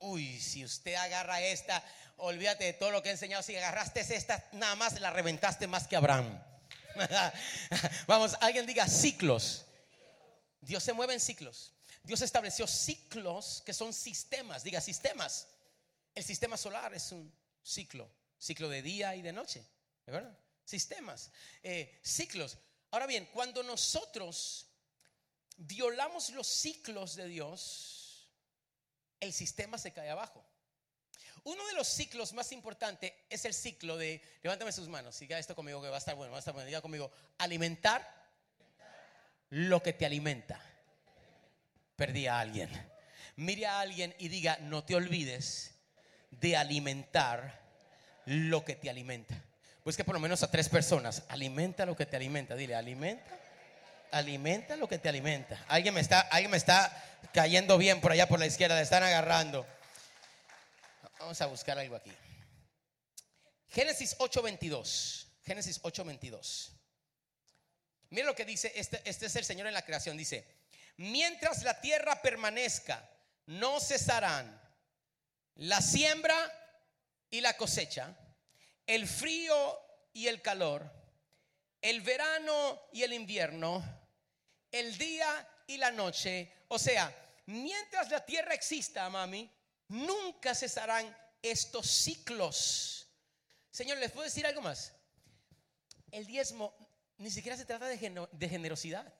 Uy, si usted agarra esta, olvídate de todo lo que he enseñado. Si agarraste esta, nada más la reventaste más que Abraham. Vamos, alguien diga ciclos. Dios se mueve en ciclos. Dios estableció ciclos que son sistemas. Diga sistemas. El sistema solar es un ciclo. Ciclo de día y de noche. Sistemas, eh, ciclos. Ahora bien, cuando nosotros violamos los ciclos de Dios, el sistema se cae abajo. Uno de los ciclos más importantes es el ciclo de, levántame sus manos, siga esto conmigo que va a estar bueno, va a estar bueno, diga conmigo, alimentar lo que te alimenta. Perdí a alguien. Mire a alguien y diga, no te olvides de alimentar lo que te alimenta. Pues que por lo menos a tres personas, alimenta lo que te alimenta. Dile, alimenta, alimenta lo que te alimenta. Alguien me está, alguien me está cayendo bien por allá por la izquierda, le están agarrando. Vamos a buscar algo aquí. Génesis 8:22. Génesis 8:22. Mira lo que dice, este, este es el Señor en la creación. Dice, mientras la tierra permanezca, no cesarán la siembra y la cosecha, el frío y el calor, el verano y el invierno, el día y la noche. O sea, mientras la tierra exista, mami, nunca cesarán estos ciclos. Señor, ¿les puedo decir algo más? El diezmo ni siquiera se trata de, generosidad.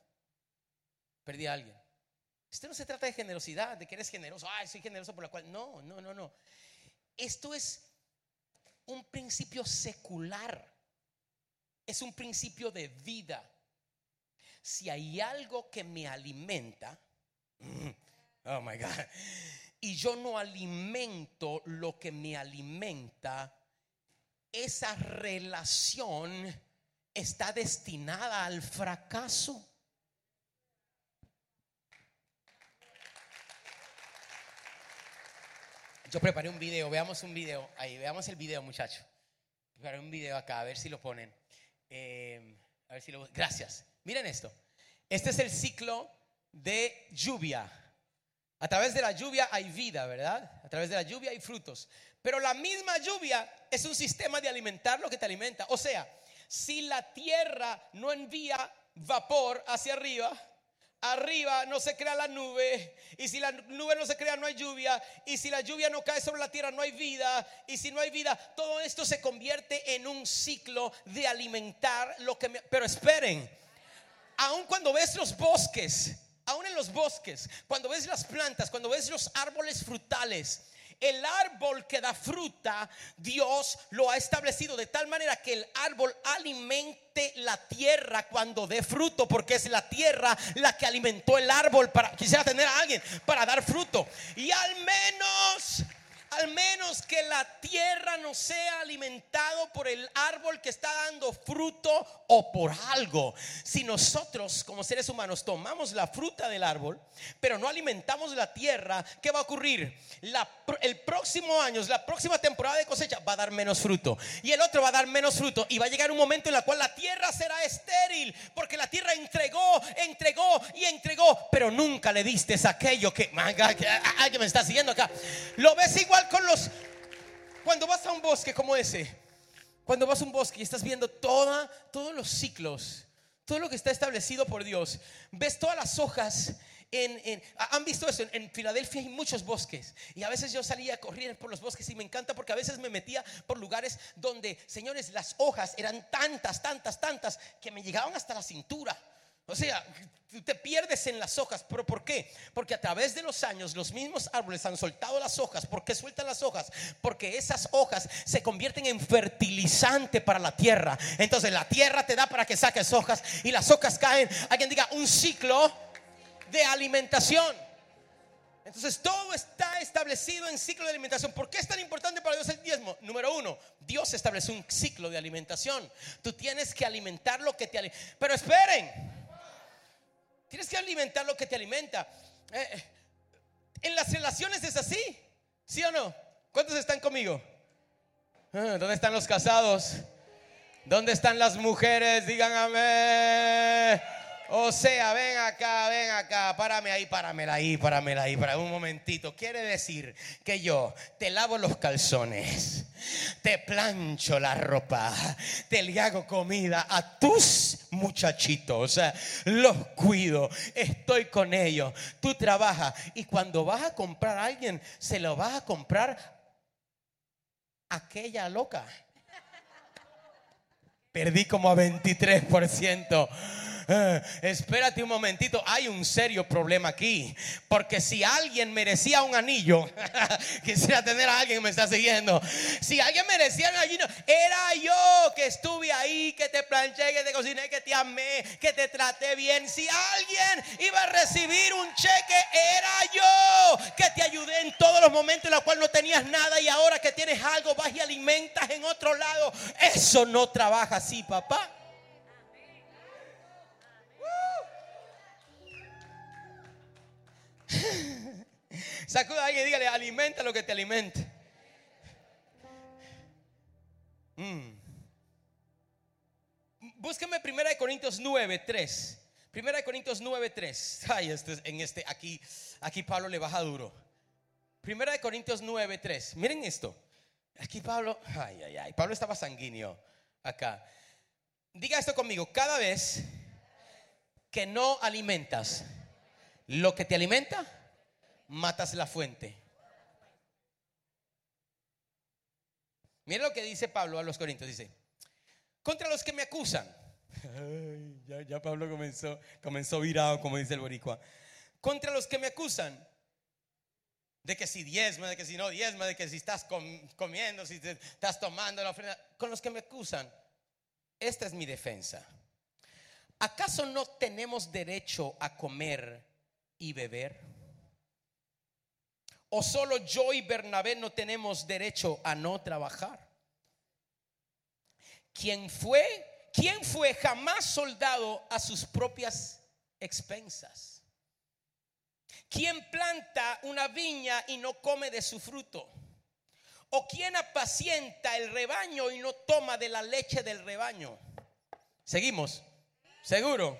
Perdí a alguien. Esto no se trata de generosidad, de que eres generoso. Ay, soy generoso por la cual. No, no, no, no. Esto es un principio secular. Es un principio de vida. Si hay algo que me alimenta, mm, oh my God, y yo no alimento lo que me alimenta, esa relación está destinada al fracaso. Yo preparé un video, veamos un video ahí, veamos el video, muchacho. Preparé un video acá, a ver si lo ponen. Eh, a ver si lo. Gracias. Miren esto. Este es el ciclo de lluvia. A través de la lluvia hay vida, ¿verdad? A través de la lluvia hay frutos. Pero la misma lluvia es un sistema de alimentar lo que te alimenta. O sea, si la tierra no envía vapor hacia arriba, arriba no se crea la nube. Y si la nube no se crea, no hay lluvia. Y si la lluvia no cae sobre la tierra, no hay vida. Y si no hay vida, todo esto se convierte en un ciclo de alimentar lo que me... Pero esperen, aun cuando ves los bosques, aun en los bosques, cuando ves las plantas, cuando ves los árboles frutales, el árbol que da fruta, Dios lo ha establecido de tal manera que el árbol alimente la tierra cuando dé fruto, porque es la tierra la que alimentó el árbol para quisiera tener a alguien para dar fruto. Y al menos al menos que la tierra no sea alimentado por el árbol que está dando fruto o por algo. Si nosotros como seres humanos tomamos la fruta del árbol, pero no alimentamos la tierra, ¿qué va a ocurrir? La el próximo año, la próxima temporada de cosecha va a dar menos fruto y el otro va a dar menos fruto y va a llegar un momento en el cual la tierra será estéril porque la tierra entregó, entregó y entregó, pero nunca le diste aquello que, manga, que alguien me está siguiendo acá. Lo ves igual con los cuando vas a un bosque como ese, cuando vas a un bosque y estás viendo toda, todos los ciclos, todo lo que está establecido por Dios, ves todas las hojas. En, en- han visto eso, en, en Filadelfia hay muchos bosques y a veces yo salía a correr por los bosques y me encanta porque a veces me metía por lugares donde, señores, las hojas eran tantas, tantas, tantas que me llegaban hasta la cintura. O sea, tú te pierdes en las hojas. ¿Pero por qué? Porque a través de los años los mismos árboles han soltado las hojas. ¿Por qué sueltan las hojas? Porque esas hojas se convierten en fertilizante para la tierra. Entonces la tierra te da para que saques hojas y las hojas caen. Alguien diga un ciclo de alimentación. Entonces todo está establecido en ciclo de alimentación. ¿Por qué es tan importante para Dios el diezmo? Número uno, Dios estableció un ciclo de alimentación. Tú tienes que alimentar lo que te alimenta. Pero esperen, tienes que alimentar lo que te alimenta. Eh, eh, en las relaciones es así, ¿sí o no? ¿Cuántos están conmigo? Ah, ¿Dónde están los casados? ¿Dónde están las mujeres? Digan amén. O sea, ven acá, ven acá, párame ahí, páramela ahí, páramela ahí, para un momentito. Quiere decir que yo te lavo los calzones, te plancho la ropa, te le hago comida a tus muchachitos, los cuido, estoy con ellos, tú trabajas y cuando vas a comprar a alguien, se lo vas a comprar a aquella loca Perdí como a 23%. Espérate un momentito, hay un serio problema aquí. Porque si alguien merecía un anillo, quisiera tener a alguien que me está siguiendo. Si alguien merecía un anillo, era yo que estuve ahí, que te planché, que te cociné, que te amé, que te traté bien. Si alguien iba a recibir un cheque, era yo que te ayudé en todos los momentos en los cuales no tenías nada y ahora que tienes algo vas y alimentas en otro lado. Eso no trabaja así, papá. Sacuda a alguien y dígale, alimenta lo que te alimente. Mm. Búsqueme 1 Corintios 9, 3. 1 Corintios 9, 3. Ay, este, en este, aquí, aquí Pablo le baja duro. 1 Corintios 9, 3. Miren esto. Aquí Pablo, ay, ay, ay. Pablo estaba sanguíneo acá. Diga esto conmigo. Cada vez que no alimentas lo que te alimenta, matas la fuente. Mira lo que dice Pablo a los Corintios. Dice, contra los que me acusan. ya, ya, Pablo comenzó, comenzó virado, como dice el boricua. Contra los que me acusan de que si diezma, de que si no diezma, de que si estás comiendo, si estás tomando la ofrenda. Con los que me acusan, esta es mi defensa. ¿Acaso no tenemos derecho a comer y beber? ¿O solo yo y Bernabé no tenemos derecho a no trabajar? ¿Quién fue? ¿Quién fue jamás soldado a sus propias expensas? ¿Quién planta una viña y no come de su fruto? ¿O quién apacienta el rebaño y no toma de la leche del rebaño? Seguimos. ¿Seguro?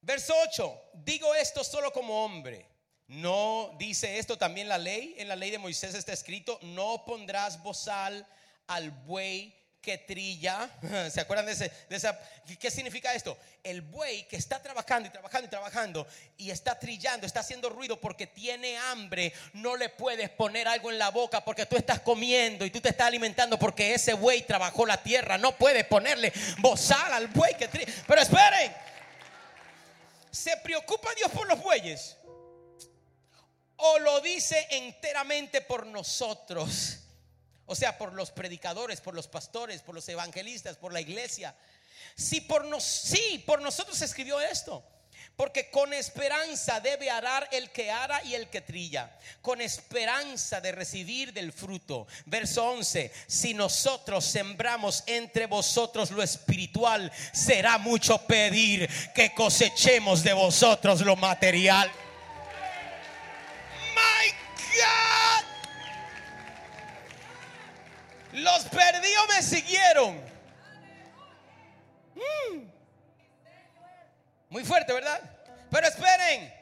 Verso 8. Digo esto solo como hombre. No dice esto también la ley. En la ley de Moisés está escrito, no pondrás bozal al buey que trilla. ¿Se acuerdan de, ese, de esa? ¿Qué significa esto? El buey que está trabajando y trabajando y trabajando y está trillando, está haciendo ruido porque tiene hambre, no le puedes poner algo en la boca porque tú estás comiendo y tú te estás alimentando porque ese buey trabajó la tierra. No puedes ponerle bozal al buey que trilla. Pero esperen, ¿se preocupa Dios por los bueyes? ¿O lo dice enteramente por nosotros? O sea, por los predicadores, por los pastores, por los evangelistas, por la iglesia. Si por nos, sí, por nosotros escribió esto. Porque con esperanza debe arar el que ara y el que trilla. Con esperanza de recibir del fruto. Verso 11. Si nosotros sembramos entre vosotros lo espiritual, será mucho pedir que cosechemos de vosotros lo material. My God. Los perdió, me siguieron. Mm. Muy fuerte, ¿verdad? Pero esperen.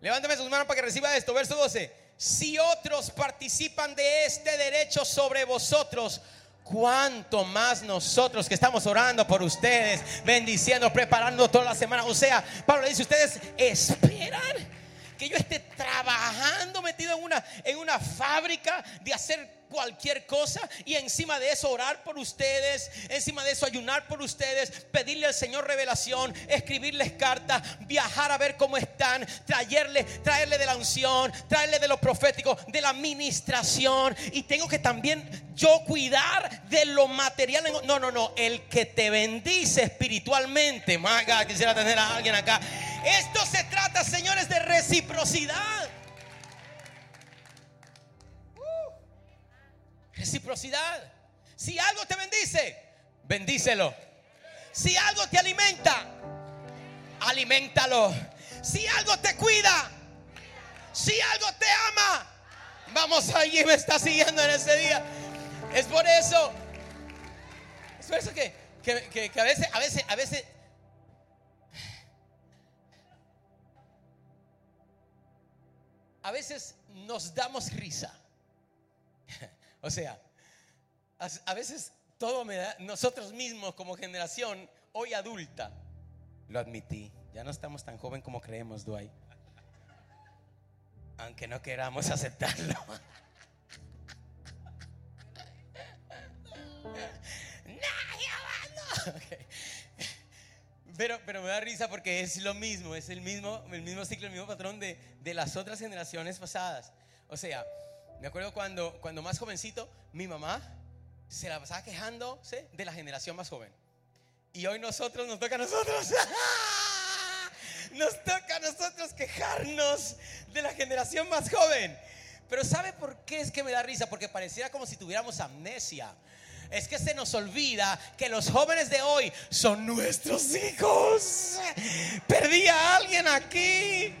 Levántame sus manos para que reciba esto. Verso 12. Si otros participan de este derecho sobre vosotros, cuánto más nosotros que estamos orando por ustedes, bendiciendo, preparando toda la semana. O sea, Pablo dice, ustedes esperan que yo esté trabajando metido en una, en una fábrica de hacer cualquier cosa y encima de eso orar por ustedes, encima de eso ayunar por ustedes, pedirle al Señor revelación, escribirles cartas, viajar a ver cómo están, traerle, traerle de la unción, traerle de lo profético, de la administración y tengo que también yo cuidar de lo material. No, no, no, el que te bendice espiritualmente, maga, quisiera tener a alguien acá. Esto se trata, señores, de reciprocidad. Reciprocidad. Si algo te bendice, bendícelo. Si algo te alimenta, alimentalo. Si algo te cuida, si algo te ama, vamos allí, me está siguiendo en ese día. Es por eso, es por eso que, que, que a veces, a veces, a veces a veces nos damos risa. O sea, a veces todo me da, nosotros mismos como generación, hoy adulta, lo admití, ya no estamos tan joven como creemos, Dwight. Aunque no queramos aceptarlo. Pero, pero me da risa porque es lo mismo, es el mismo, el mismo ciclo, el mismo patrón de, de las otras generaciones pasadas. O sea, me acuerdo cuando, cuando más jovencito, mi mamá se la pasaba quejando de la generación más joven. Y hoy nosotros, nos toca a nosotros. Nos toca a nosotros quejarnos de la generación más joven. Pero ¿sabe por qué es que me da risa? Porque pareciera como si tuviéramos amnesia. Es que se nos olvida que los jóvenes de hoy son nuestros hijos. Perdí a alguien aquí.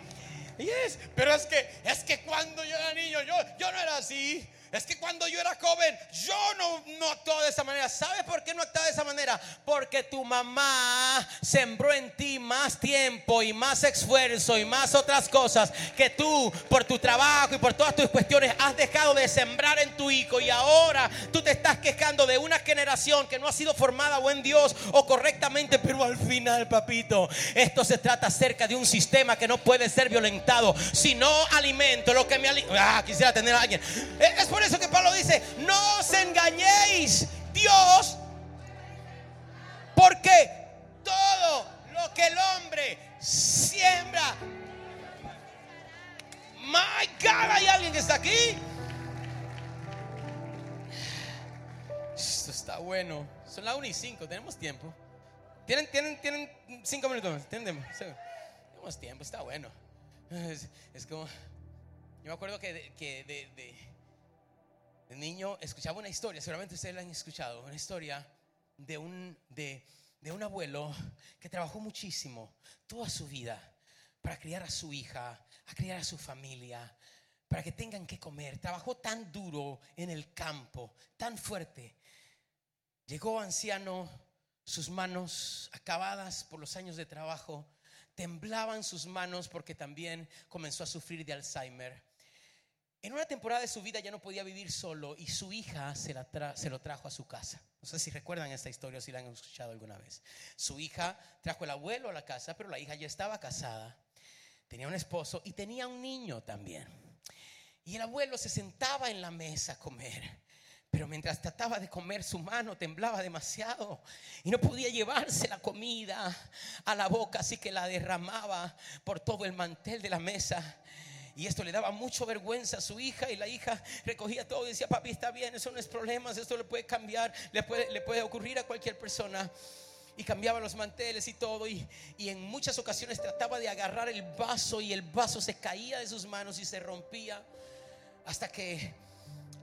Yes, pero es que es que cuando yo era niño yo yo no era así. Es que cuando yo era joven, yo no, no actuaba de esa manera. ¿Sabes por qué no actuaba de esa manera? Porque tu mamá sembró en ti más tiempo y más esfuerzo y más otras cosas que tú, por tu trabajo y por todas tus cuestiones, has dejado de sembrar en tu hijo. Y ahora tú te estás quejando de una generación que no ha sido formada buen Dios o correctamente. Pero al final, papito, esto se trata acerca de un sistema que no puede ser violentado. Si no alimento lo que me alimenta. Ah, quisiera tener a alguien. Es por eso que Pablo dice, no os engañéis, Dios, porque todo lo que el hombre siembra, my God, hay alguien que está aquí. Esto está bueno. Son las 1 y 5, tenemos tiempo. ¿Tienen, tienen, tienen cinco minutos? ¿Tienen? Tenemos tiempo, está bueno. Es, como, yo me acuerdo que, que de niño escuchaba una historia, seguramente ustedes la han escuchado, una historia de un, de, de un abuelo que trabajó muchísimo toda su vida para criar a su hija, a criar a su familia, para que tengan que comer. Trabajó tan duro en el campo, tan fuerte. Llegó anciano, sus manos acabadas por los años de trabajo, temblaban sus manos porque también comenzó a sufrir de Alzheimer. En una temporada de su vida ya no podía vivir solo y su hija se, se, lo trajo a su casa. No sé si recuerdan esta historia o si la han escuchado alguna vez. Su hija trajo el abuelo a la casa, pero la hija ya estaba casada, tenía un esposo y tenía un niño también. Y el abuelo se sentaba en la mesa a comer. Pero mientras trataba de comer, su mano temblaba demasiado y no podía llevarse la comida a la boca, así que la derramaba por todo el mantel de la mesa. Y esto le daba mucho vergüenza a su hija y la hija recogía todo y decía, papi, está bien, eso no es problema, esto le puede cambiar, le puede, le puede ocurrir a cualquier persona. Y cambiaba los manteles y todo y, y en muchas ocasiones trataba de agarrar el vaso y el vaso se caía de sus manos y se rompía hasta que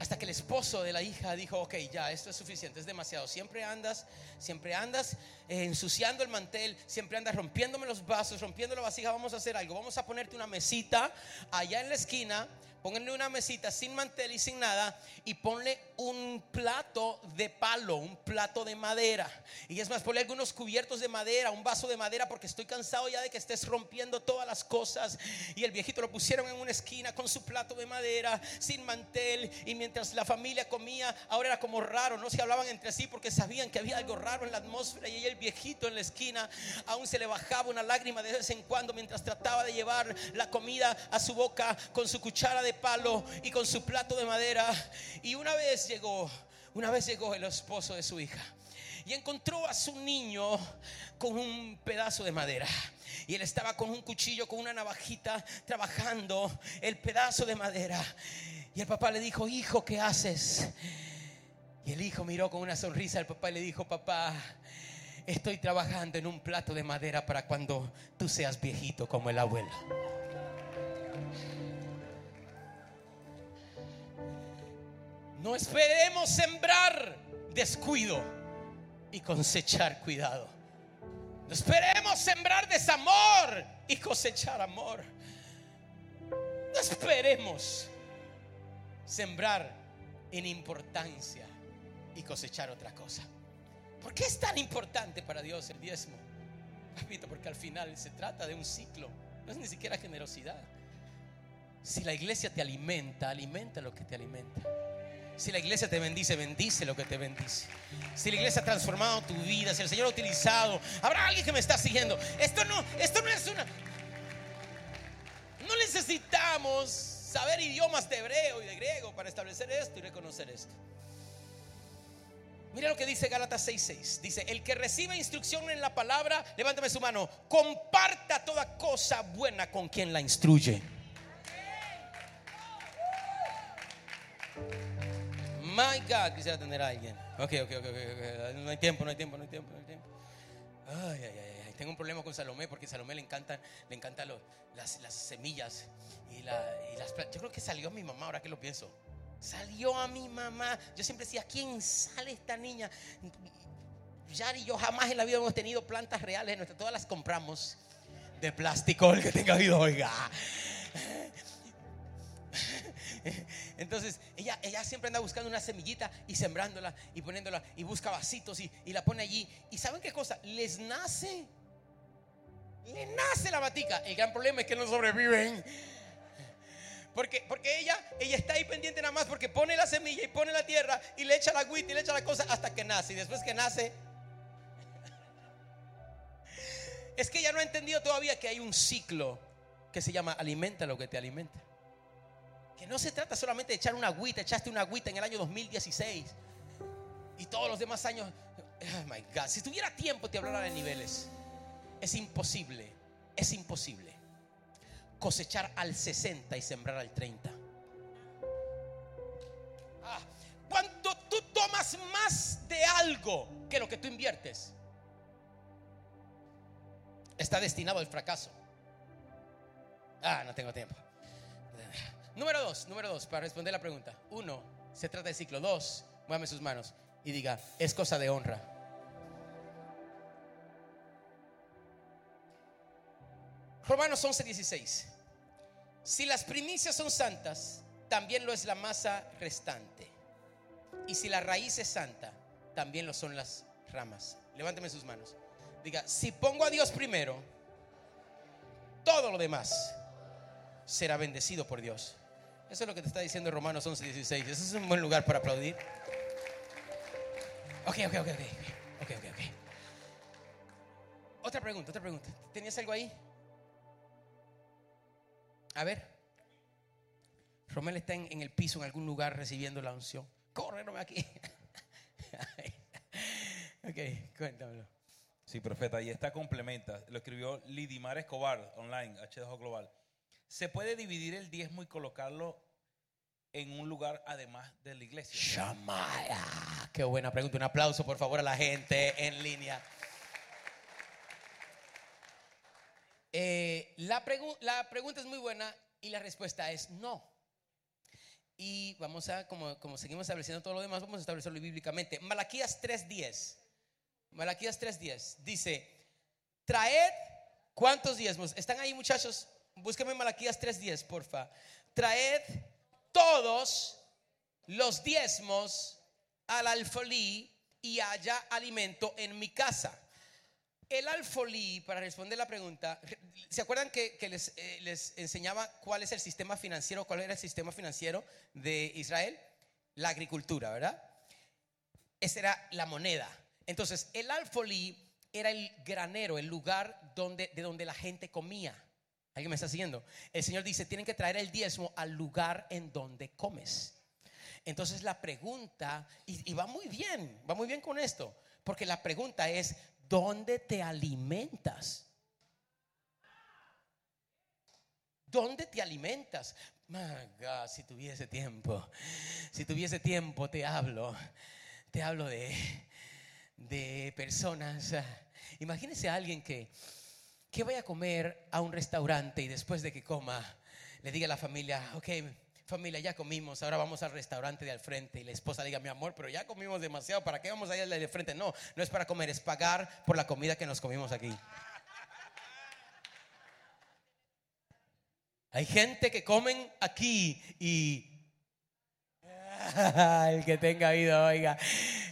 hasta que el esposo de la hija dijo, ok, ya, esto es suficiente, es demasiado. Siempre andas, siempre andas eh, ensuciando el mantel, siempre andas rompiéndome los vasos, rompiendo la vasija. Vamos a hacer algo, vamos a ponerte una mesita allá en la esquina Pónganle una mesita sin mantel y sin nada y ponle un plato de palo, un plato de madera. Y es más, ponle algunos cubiertos de madera, un vaso de madera porque estoy cansado ya de que estés rompiendo todas las cosas. Y el viejito lo pusieron en una esquina con su plato de madera, sin mantel. Y mientras la familia comía, ahora era como raro, no se hablaban entre sí porque sabían que había algo raro en la atmósfera. Y el viejito en la esquina aún se le bajaba una lágrima de vez en cuando mientras trataba de llevar la comida a su boca con su cuchara de palo y con su plato de madera. Y una vez llegó, una vez llegó el esposo de su hija y encontró a su niño con un pedazo de madera. Y él estaba con un cuchillo, con una navajita, trabajando el pedazo de madera. Y el papá le dijo, hijo, ¿qué haces? Y el hijo miró con una sonrisa al papá y le dijo, papá, estoy trabajando en un plato de madera para cuando tú seas viejito como el abuelo. No esperemos sembrar descuido y cosechar cuidado. No esperemos sembrar desamor y cosechar amor. No esperemos sembrar en importancia y cosechar otra cosa. ¿Por qué es tan importante para Dios el diezmo? Repito, porque al final se trata de un ciclo, no es ni siquiera generosidad. Si la iglesia te alimenta, alimenta lo que te alimenta. Si la iglesia te bendice, bendice lo que te bendice. Si la iglesia ha transformado tu vida, si el Señor ha utilizado, habrá alguien que me está siguiendo. Esto no, esto no es una. No necesitamos saber idiomas de hebreo y de griego para establecer esto y reconocer esto. Mira lo que dice Gálatas 6:6. Dice, el que recibe instrucción en la palabra, levántame su mano, comparta toda cosa buena con quien la instruye. My God, quisiera tener a alguien. Ok, ok, ok, ok. No hay tiempo, no hay tiempo, no hay tiempo, no hay tiempo. Ay, ay, ay, ay. Tengo un problema con Salomé porque Salomé le encantan, le encantan las, las semillas y, la- y las plantas. Yo creo que salió a mi mamá ahora que lo pienso. Salió a mi mamá. Yo siempre decía, ¿quién sale esta niña? Yari y yo jamás en la vida hemos tenido plantas reales. nuestras- Todas las compramos de plástico, el que tenga oído, oiga. Entonces, ella, ella siempre anda buscando una semillita y sembrándola y poniéndola y busca vasitos y, y la pone allí. ¿Y saben qué cosa? Les nace. Le nace la matica. El gran problema es que no sobreviven. Porque, porque ella, ella está ahí pendiente nada más porque pone la semilla y pone la tierra y le echa la agüita y le echa la cosa hasta que nace. Y después que nace, es que ella no ha entendido todavía que hay un ciclo que se llama alimenta lo que te alimenta. Que no se trata solamente de echar una agüita, echaste una agüita en el año 2016 y todos los demás años. Oh my God, si tuviera tiempo te hablara de niveles. Es imposible, es imposible cosechar al 60 y sembrar al 30. Ah, cuando tú tomas más de algo que lo que tú inviertes, está destinado al fracaso. Ah, no tengo tiempo. Número dos, número dos, para responder la pregunta. Uno, se trata de ciclo. Dos, muévame sus manos y diga, es cosa de honra. Romanos 11, 16. Si las primicias son santas, también lo es la masa restante. Y si la raíz es santa, también lo son las ramas. Levánteme sus manos. Diga, si pongo a Dios primero, todo lo demás será bendecido por Dios. Eso es lo que te está diciendo Romanos 11, 16. Ese es un buen lugar para aplaudir. Ok, ok, ok, ok. Ok, ok, ok. Otra pregunta, otra pregunta. ¿Tenías algo ahí? A ver. Romel está en, el piso en algún lugar recibiendo la unción. Corre, no aquí. ok, cuéntamelo. Sí, profeta, y esta complementa. Lo escribió Lidimar Escobar online, H2O Global. ¿Se puede dividir el diezmo y colocarlo en un lugar además de la iglesia? Shamaya. Qué buena pregunta. Un aplauso, por favor, a la gente en línea. Eh, la, pregu- la pregunta es muy buena y la respuesta es no. Y vamos a, como, como seguimos estableciendo todo lo demás, vamos a establecerlo bíblicamente. Malaquías 3.10. Malaquías 3.10 dice, traed, ¿cuántos diezmos? ¿Están ahí muchachos? Búsquenme Malaquías 3.10, porfa. Traed todos los diezmos al alfolí y haya alimento en mi casa. El alfolí, para responder la pregunta, ¿se acuerdan que, que les, eh, les enseñaba cuál es el sistema financiero, cuál era el sistema financiero de Israel? La agricultura, ¿verdad? Esa era la moneda. Entonces, el alfolí era el granero, el lugar donde, de donde la gente comía. ¿Alguien me está siguiendo? El Señor dice, tienen que traer el diezmo al lugar en donde comes. Entonces la pregunta, y, va muy bien, va muy bien con esto, porque la pregunta es, ¿dónde te alimentas? ¿Dónde te alimentas? My si tuviese tiempo, si tuviese tiempo te hablo, te hablo de, de personas. Imagínese a alguien que, que vaya a comer a un restaurante y después de que coma, le diga a la familia, ok, familia, ya comimos, ahora vamos al restaurante de al frente y la esposa le diga, mi amor, pero ya comimos demasiado, ¿para qué vamos a ir al de frente? No, no es para comer, es pagar por la comida que nos comimos aquí. Hay gente que comen aquí y el que tenga vida, oiga,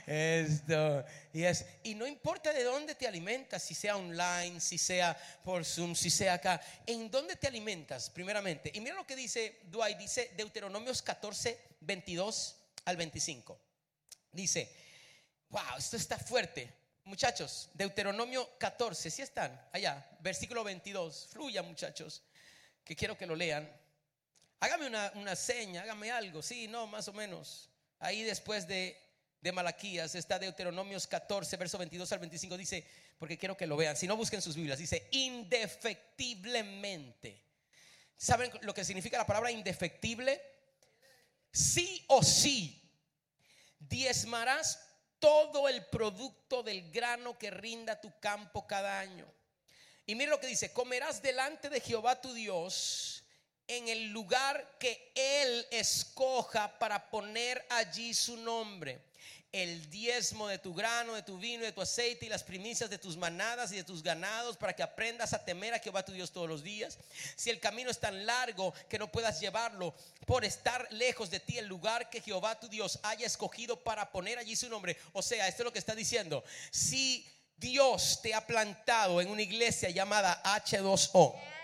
esto. Y, es, y no importa de dónde te alimentas, si sea online, si sea por Zoom, si sea acá, ¿en dónde te alimentas primeramente? Y mira lo que dice Dwight, dice Deuteronomios 14, 22 al 25. Dice, wow, esto está fuerte. Muchachos, Deuteronomio 14, si están allá, versículo 22, fluya muchachos, que quiero que lo lean. Hágame una, una seña, hágame algo, sí, no, más o menos. Ahí después de de Malaquías está Deuteronomios 14, verso 22 al 25. Dice, porque quiero que lo vean, si no busquen sus Biblias, dice, indefectiblemente. ¿Saben lo que significa la palabra indefectible? Sí o sí, diezmarás todo el producto del grano que rinda tu campo cada año. Y mira lo que dice, comerás delante de Jehová tu Dios en el lugar que Él escoja para poner allí su nombre. El diezmo de tu grano, de tu vino, de tu aceite y las primicias de tus manadas y de tus ganados para que aprendas a temer a Jehová tu Dios todos los días. Si el camino es tan largo que no puedas llevarlo por estar lejos de ti el lugar que Jehová tu Dios haya escogido para poner allí su nombre. O sea, esto es lo que está diciendo. Si Dios te ha plantado en una iglesia llamada H2O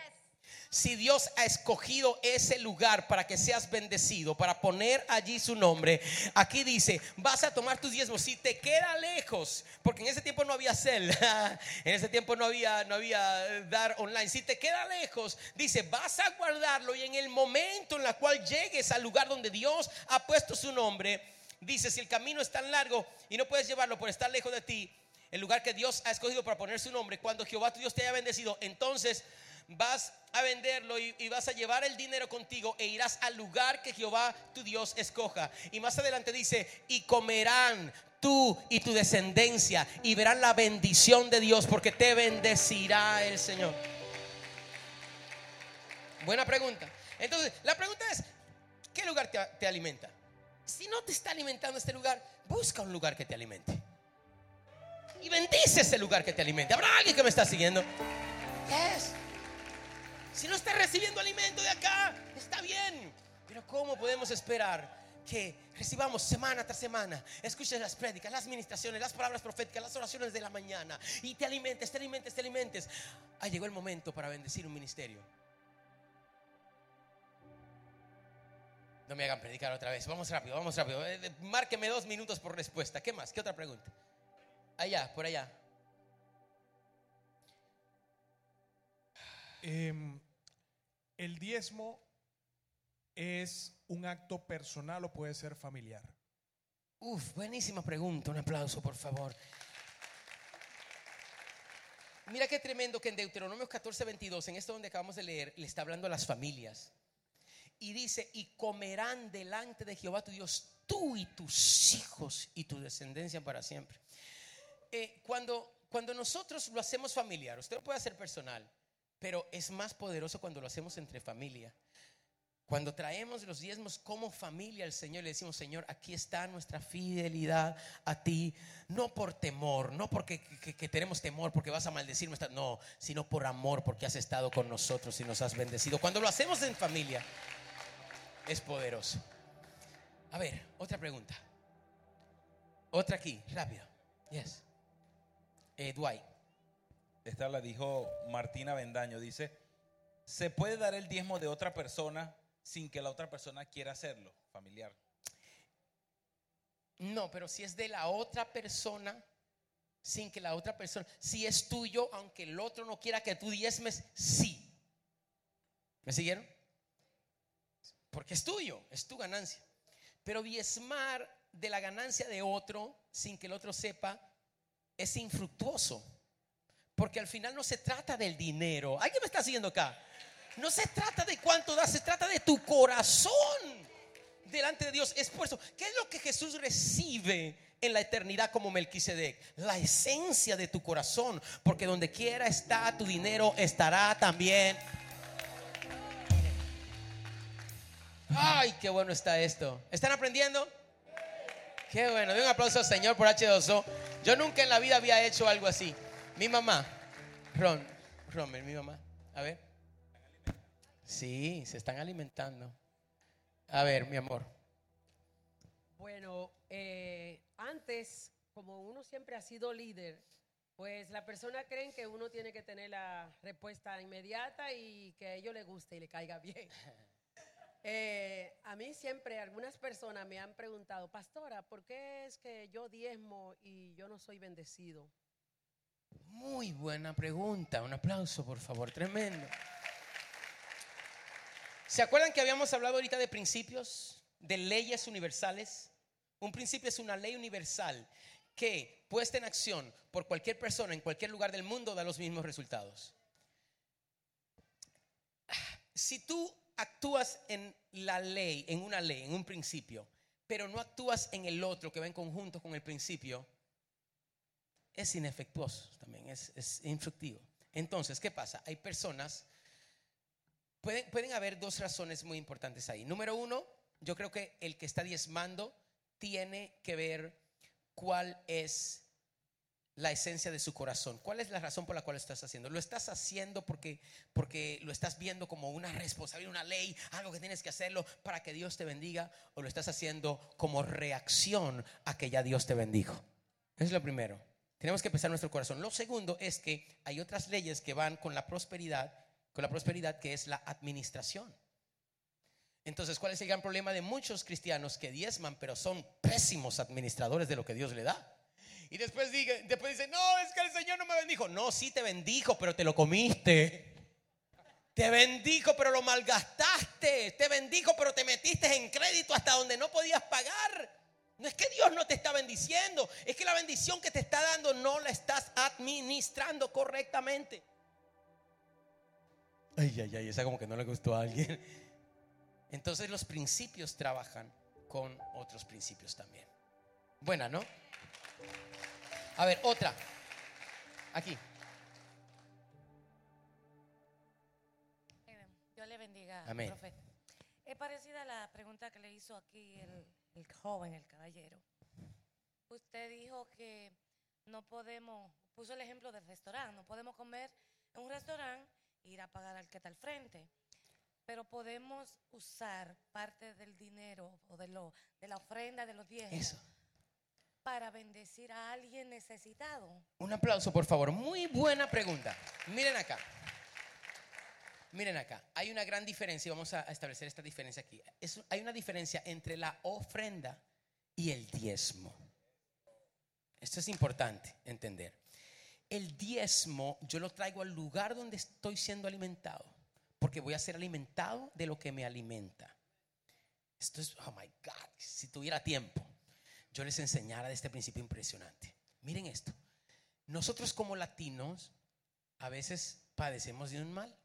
si Dios ha escogido ese lugar para que seas bendecido, para poner allí su nombre, aquí dice, vas a tomar tus diezmos. Si te queda lejos, porque en ese tiempo no había cel, en ese tiempo no había, no había eh, dar online. Si te queda lejos, dice, vas a guardarlo y en el momento en el cual llegues al lugar donde Dios ha puesto su nombre, dice, si el camino es tan largo y no puedes llevarlo por estar lejos de ti, el lugar que Dios ha escogido para poner su nombre, cuando Jehová tu Dios te haya bendecido, entonces vas a venderlo y, vas a llevar el dinero contigo e irás al lugar que Jehová tu Dios escoja. Y más adelante dice, y comerán tú y tu descendencia y verán la bendición de Dios porque te bendecirá el Señor. Buena pregunta. Entonces, la pregunta es, ¿qué lugar te, alimenta? Si no te está alimentando este lugar, busca un lugar que te alimente. Y bendice ese lugar que te alimente. ¿Habrá alguien que me está siguiendo? Si no está recibiendo alimento de acá, está bien. Pero ¿cómo podemos esperar que recibamos semana tras semana, escuches las prédicas, las ministraciones, las palabras proféticas, las oraciones de la mañana y te alimentes, te alimentes, te alimentes? Ah, llegó el momento para bendecir un ministerio. No me hagan predicar otra vez. Vamos rápido, vamos rápido. Eh, márqueme dos minutos por respuesta. ¿Qué más? ¿Qué otra pregunta? Allá, por allá. Em, el diezmo es un acto personal o puede ser familiar. Uf, buenísima pregunta. Un aplauso, por favor. Mira qué tremendo que en Deuteronomio 14, 22, en esto donde acabamos de leer, le está hablando a las familias. Y dice, y comerán delante de Jehová tu Dios tú y tus hijos y tu descendencia para siempre. Eh, cuando, cuando nosotros lo hacemos familiar, usted lo puede hacer personal, pero es más poderoso cuando lo hacemos entre familia. Cuando traemos los diezmos como familia al Señor, le decimos, Señor, aquí está nuestra fidelidad a ti, no por temor, no porque que, tenemos temor porque vas a maldecir nuestra, no, sino por amor porque has estado con nosotros y nos has bendecido. Cuando lo hacemos en familia, es poderoso. A ver, otra pregunta. Otra aquí, rápido. Yes. Eh, Dwight. Esta la dijo Martina Bendaño. Dice, ¿se puede dar el diezmo de otra persona sin que la otra persona quiera hacerlo? Familiar. No, pero si es de la otra persona, sin que la otra persona, si es tuyo, aunque el otro no quiera que tú diezmes, sí. ¿Me siguieron? Porque es tuyo, es tu ganancia. Pero diezmar de la ganancia de otro sin que el otro sepa es infructuoso. Porque al final no se trata del dinero. ¿Alguien me está siguiendo acá? No se trata de cuánto das, se trata de tu corazón delante de Dios. Es ¿qué es lo que Jesús recibe en la eternidad como Melquisedec? La esencia de tu corazón, porque donde quiera está tu dinero, estará también. Ay, qué bueno está esto. ¿Están aprendiendo? Qué bueno. De un aplauso al Señor por H2O. Yo nunca en la vida había hecho algo así. Mi mamá, Ron, Romer, mi mamá. A ver. Sí, se están alimentando. A ver, mi amor. Bueno, eh, antes, como uno siempre ha sido líder, pues la persona creen que uno tiene que tener la respuesta inmediata y que a ellos les guste y le caiga bien. Eh, a mí siempre algunas personas me han preguntado, pastora, ¿por qué es que yo diezmo y yo no soy bendecido? Muy buena pregunta. Un aplauso, por favor. Tremendo. ¿Se acuerdan que habíamos hablado ahorita de principios, de leyes universales? Un principio es una ley universal que, puesta en acción por cualquier persona en cualquier lugar del mundo, da los mismos resultados. Si tú actúas en la ley, en una ley, en un principio, pero no actúas en el otro que va en conjunto con el principio, es inefectuoso también, es, es infructivo. Entonces, ¿qué pasa? Hay personas, pueden, pueden haber dos razones muy importantes ahí. Número uno, yo creo que el que está diezmando tiene que ver cuál es la esencia de su corazón. ¿Cuál es la razón por la cual lo estás haciendo? ¿Lo estás haciendo porque, porque lo estás viendo como una responsabilidad, una ley, algo que tienes que hacerlo para que Dios te bendiga? ¿O lo estás haciendo como reacción a que ya Dios te bendijo? Es lo primero. Tenemos que pensar nuestro corazón. Lo segundo es que hay otras leyes que van con la prosperidad, con la prosperidad que es la administración. Entonces, ¿cuál es el gran problema de muchos cristianos que diezman, pero son pésimos administradores de lo que Dios le da? Y después, diga, después dice, no, es que el Señor no me bendijo. No, sí te bendijo, pero te lo comiste. Te bendijo, pero lo malgastaste. Te bendijo, pero te metiste en crédito hasta donde no podías pagar. No es que Dios no te está bendiciendo, es que la bendición que te está dando no la estás administrando correctamente. Ay, ay, ay, esa como que no le gustó a alguien. Entonces los principios trabajan con otros principios también. Buena, ¿no? A ver, otra. Aquí. Dios le bendiga, Amén. profeta. Es parecida a la pregunta que le hizo aquí el, el joven, el caballero. Usted dijo que no podemos, puso el ejemplo del restaurante, no podemos comer en un restaurante e ir a pagar al que está al frente. Pero podemos usar parte del dinero o de, lo, de la ofrenda de los diezmos para bendecir a alguien necesitado. Un aplauso, por favor. Muy buena pregunta. Miren acá. Miren acá. Hay una gran diferencia. y Vamos a establecer esta diferencia aquí. Es- hay una diferencia entre la ofrenda y el diezmo. Esto es importante entender. El diezmo yo lo traigo al lugar donde estoy siendo alimentado. Porque voy a ser alimentado de lo que me alimenta. Esto es, oh my God, si tuviera tiempo, yo les enseñara de este principio impresionante. Miren esto. Nosotros como latinos a veces padecemos de un mal.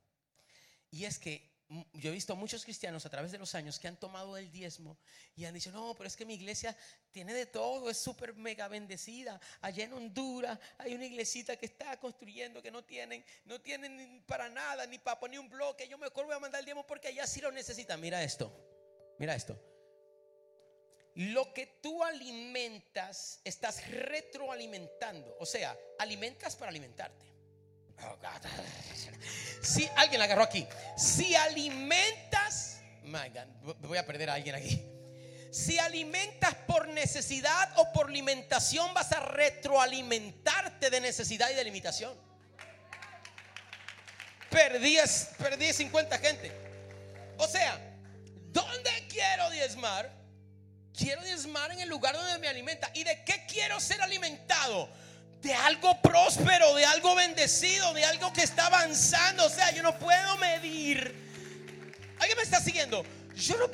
Y es que yo he visto muchos cristianos a través de los años que han tomado el diezmo y han dicho, no, pero es que mi iglesia tiene de todo, es súper mega bendecida. Allá en Honduras hay una iglesita que está construyendo que no tienen, no tienen para nada, ni para poner un bloque. Yo mejor voy a mandar el diezmo porque allá sí lo necesitan. Mira esto, mira esto. Lo que tú alimentas, estás retroalimentando. O sea, alimentas para alimentarte. Oh. Si alguien la agarró aquí, si alimentas, my God, voy a perder a alguien aquí. Si alimentas por necesidad o por alimentación, vas a retroalimentarte de necesidad y de limitación. Perdí, perdí 50 gente. O sea, ¿dónde quiero diezmar? Quiero diezmar en el lugar donde me alimenta. ¿Y de qué quiero ser alimentado? De algo próspero, de algo bendecido, de algo que está avanzando. O sea, yo no puedo medir. ¿Alguien me está siguiendo? Yo no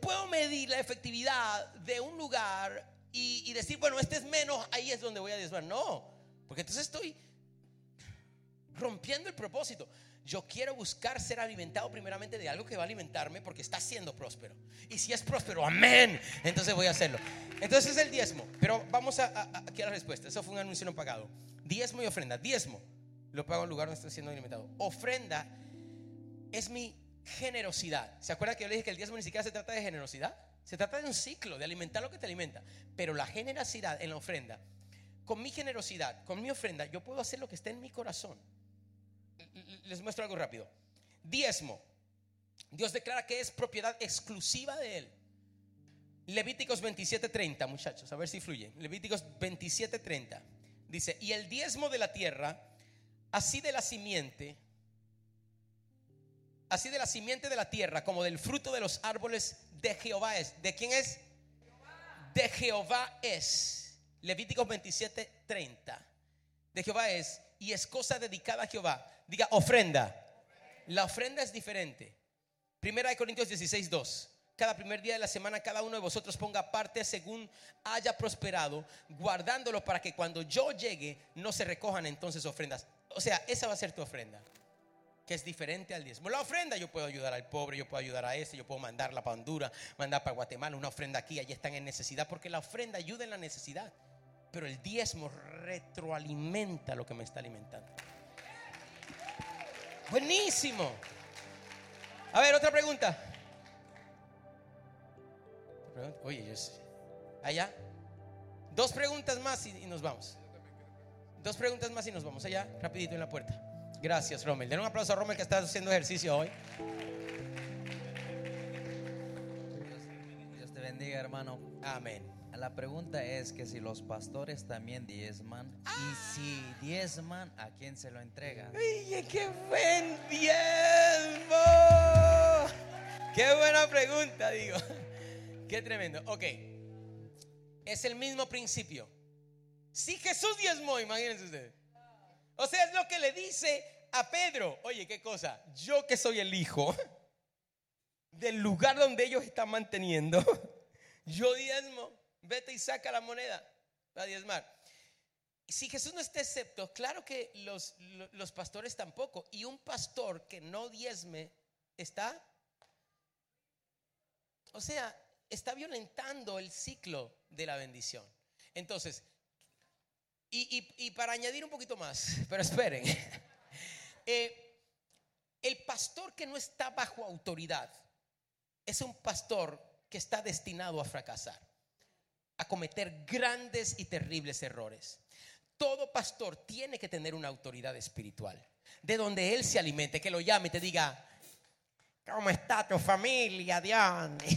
puedo, medir la efectividad de un lugar y, y decir, bueno, este es menos, ahí es donde voy a diezmar. No, porque entonces estoy rompiendo el propósito. Yo quiero buscar ser alimentado primeramente de algo que va a alimentarme porque está siendo próspero. Y si es próspero, amén, entonces voy a hacerlo. Entonces es el diezmo. Pero vamos a, a- aquí la respuesta. Eso fue un anuncio no pagado. Diezmo y ofrenda. Diezmo lo pago el lugar donde estoy siendo alimentado. Ofrenda es mi generosidad. ¿Se acuerda que yo le dije que el diezmo ni siquiera se trata de generosidad? Se trata de un ciclo, de alimentar lo que te alimenta. Pero la generosidad en la ofrenda, con mi generosidad, con mi ofrenda, yo puedo hacer lo que esté en mi corazón. Les muestro algo rápido. Diezmo. Dios declara que es propiedad exclusiva de Él. Levíticos 27:30, muchachos, a ver si fluye. Levíticos 27:30 dice: Y el diezmo de la tierra, así de la simiente, así de la simiente de la tierra, como del fruto de los árboles de Jehová es. ¿De quién es? De Jehová es. Levíticos 27:30. De Jehová es y es cosa dedicada a Jehová. Diga ofrenda. La ofrenda es diferente. Primera de Corintios 16, 2. cada primer día de la semana cada uno de vosotros ponga parte según haya prosperado, guardándolo para que cuando yo llegue no se recojan entonces ofrendas. O sea, esa va a ser tu ofrenda que es diferente al diezmo. La ofrenda yo puedo ayudar al pobre, yo puedo ayudar a ese, yo puedo mandarla para Honduras, mandar para Guatemala, una ofrenda aquí, allí están en necesidad, porque la ofrenda ayuda en la necesidad. Pero el diezmo retroalimenta lo que me está alimentando. Buenísimo. A ver, otra pregunta. Oye, yo sé. Allá. Dos preguntas más y, y nos vamos. Dos preguntas más y nos vamos. Allá, rapidito en la puerta. Gracias, Rommel. Den un aplauso a Rommel que está haciendo ejercicio hoy. Dios te bendiga, hermano. Amén. La pregunta es que si los pastores también diezman y si diezman, ¿a quién se lo entregan? Oye, qué buen diezmo. Qué buena pregunta, digo. Qué tremendo. Ok. Es el mismo principio. Si Jesús diezmó, imagínense ustedes. O sea, es lo que le dice a Pedro. Oye, qué cosa. Yo que soy el hijo del lugar donde ellos están manteniendo, yo diezmo. Vete y saca la moneda para diezmar. Si Jesús no está excepto, claro que los, los pastores tampoco. Y un pastor que no diezme está, o sea, está violentando el ciclo de la bendición. Entonces, y, y- y para añadir un poquito más, pero esperen, Eh, el pastor que no está bajo autoridad es un pastor que está destinado a fracasar, a cometer grandes y terribles errores. Todo pastor tiene que tener una autoridad espiritual, de donde él se alimente, que lo llame y te diga, ¿cómo está tu familia, Dion?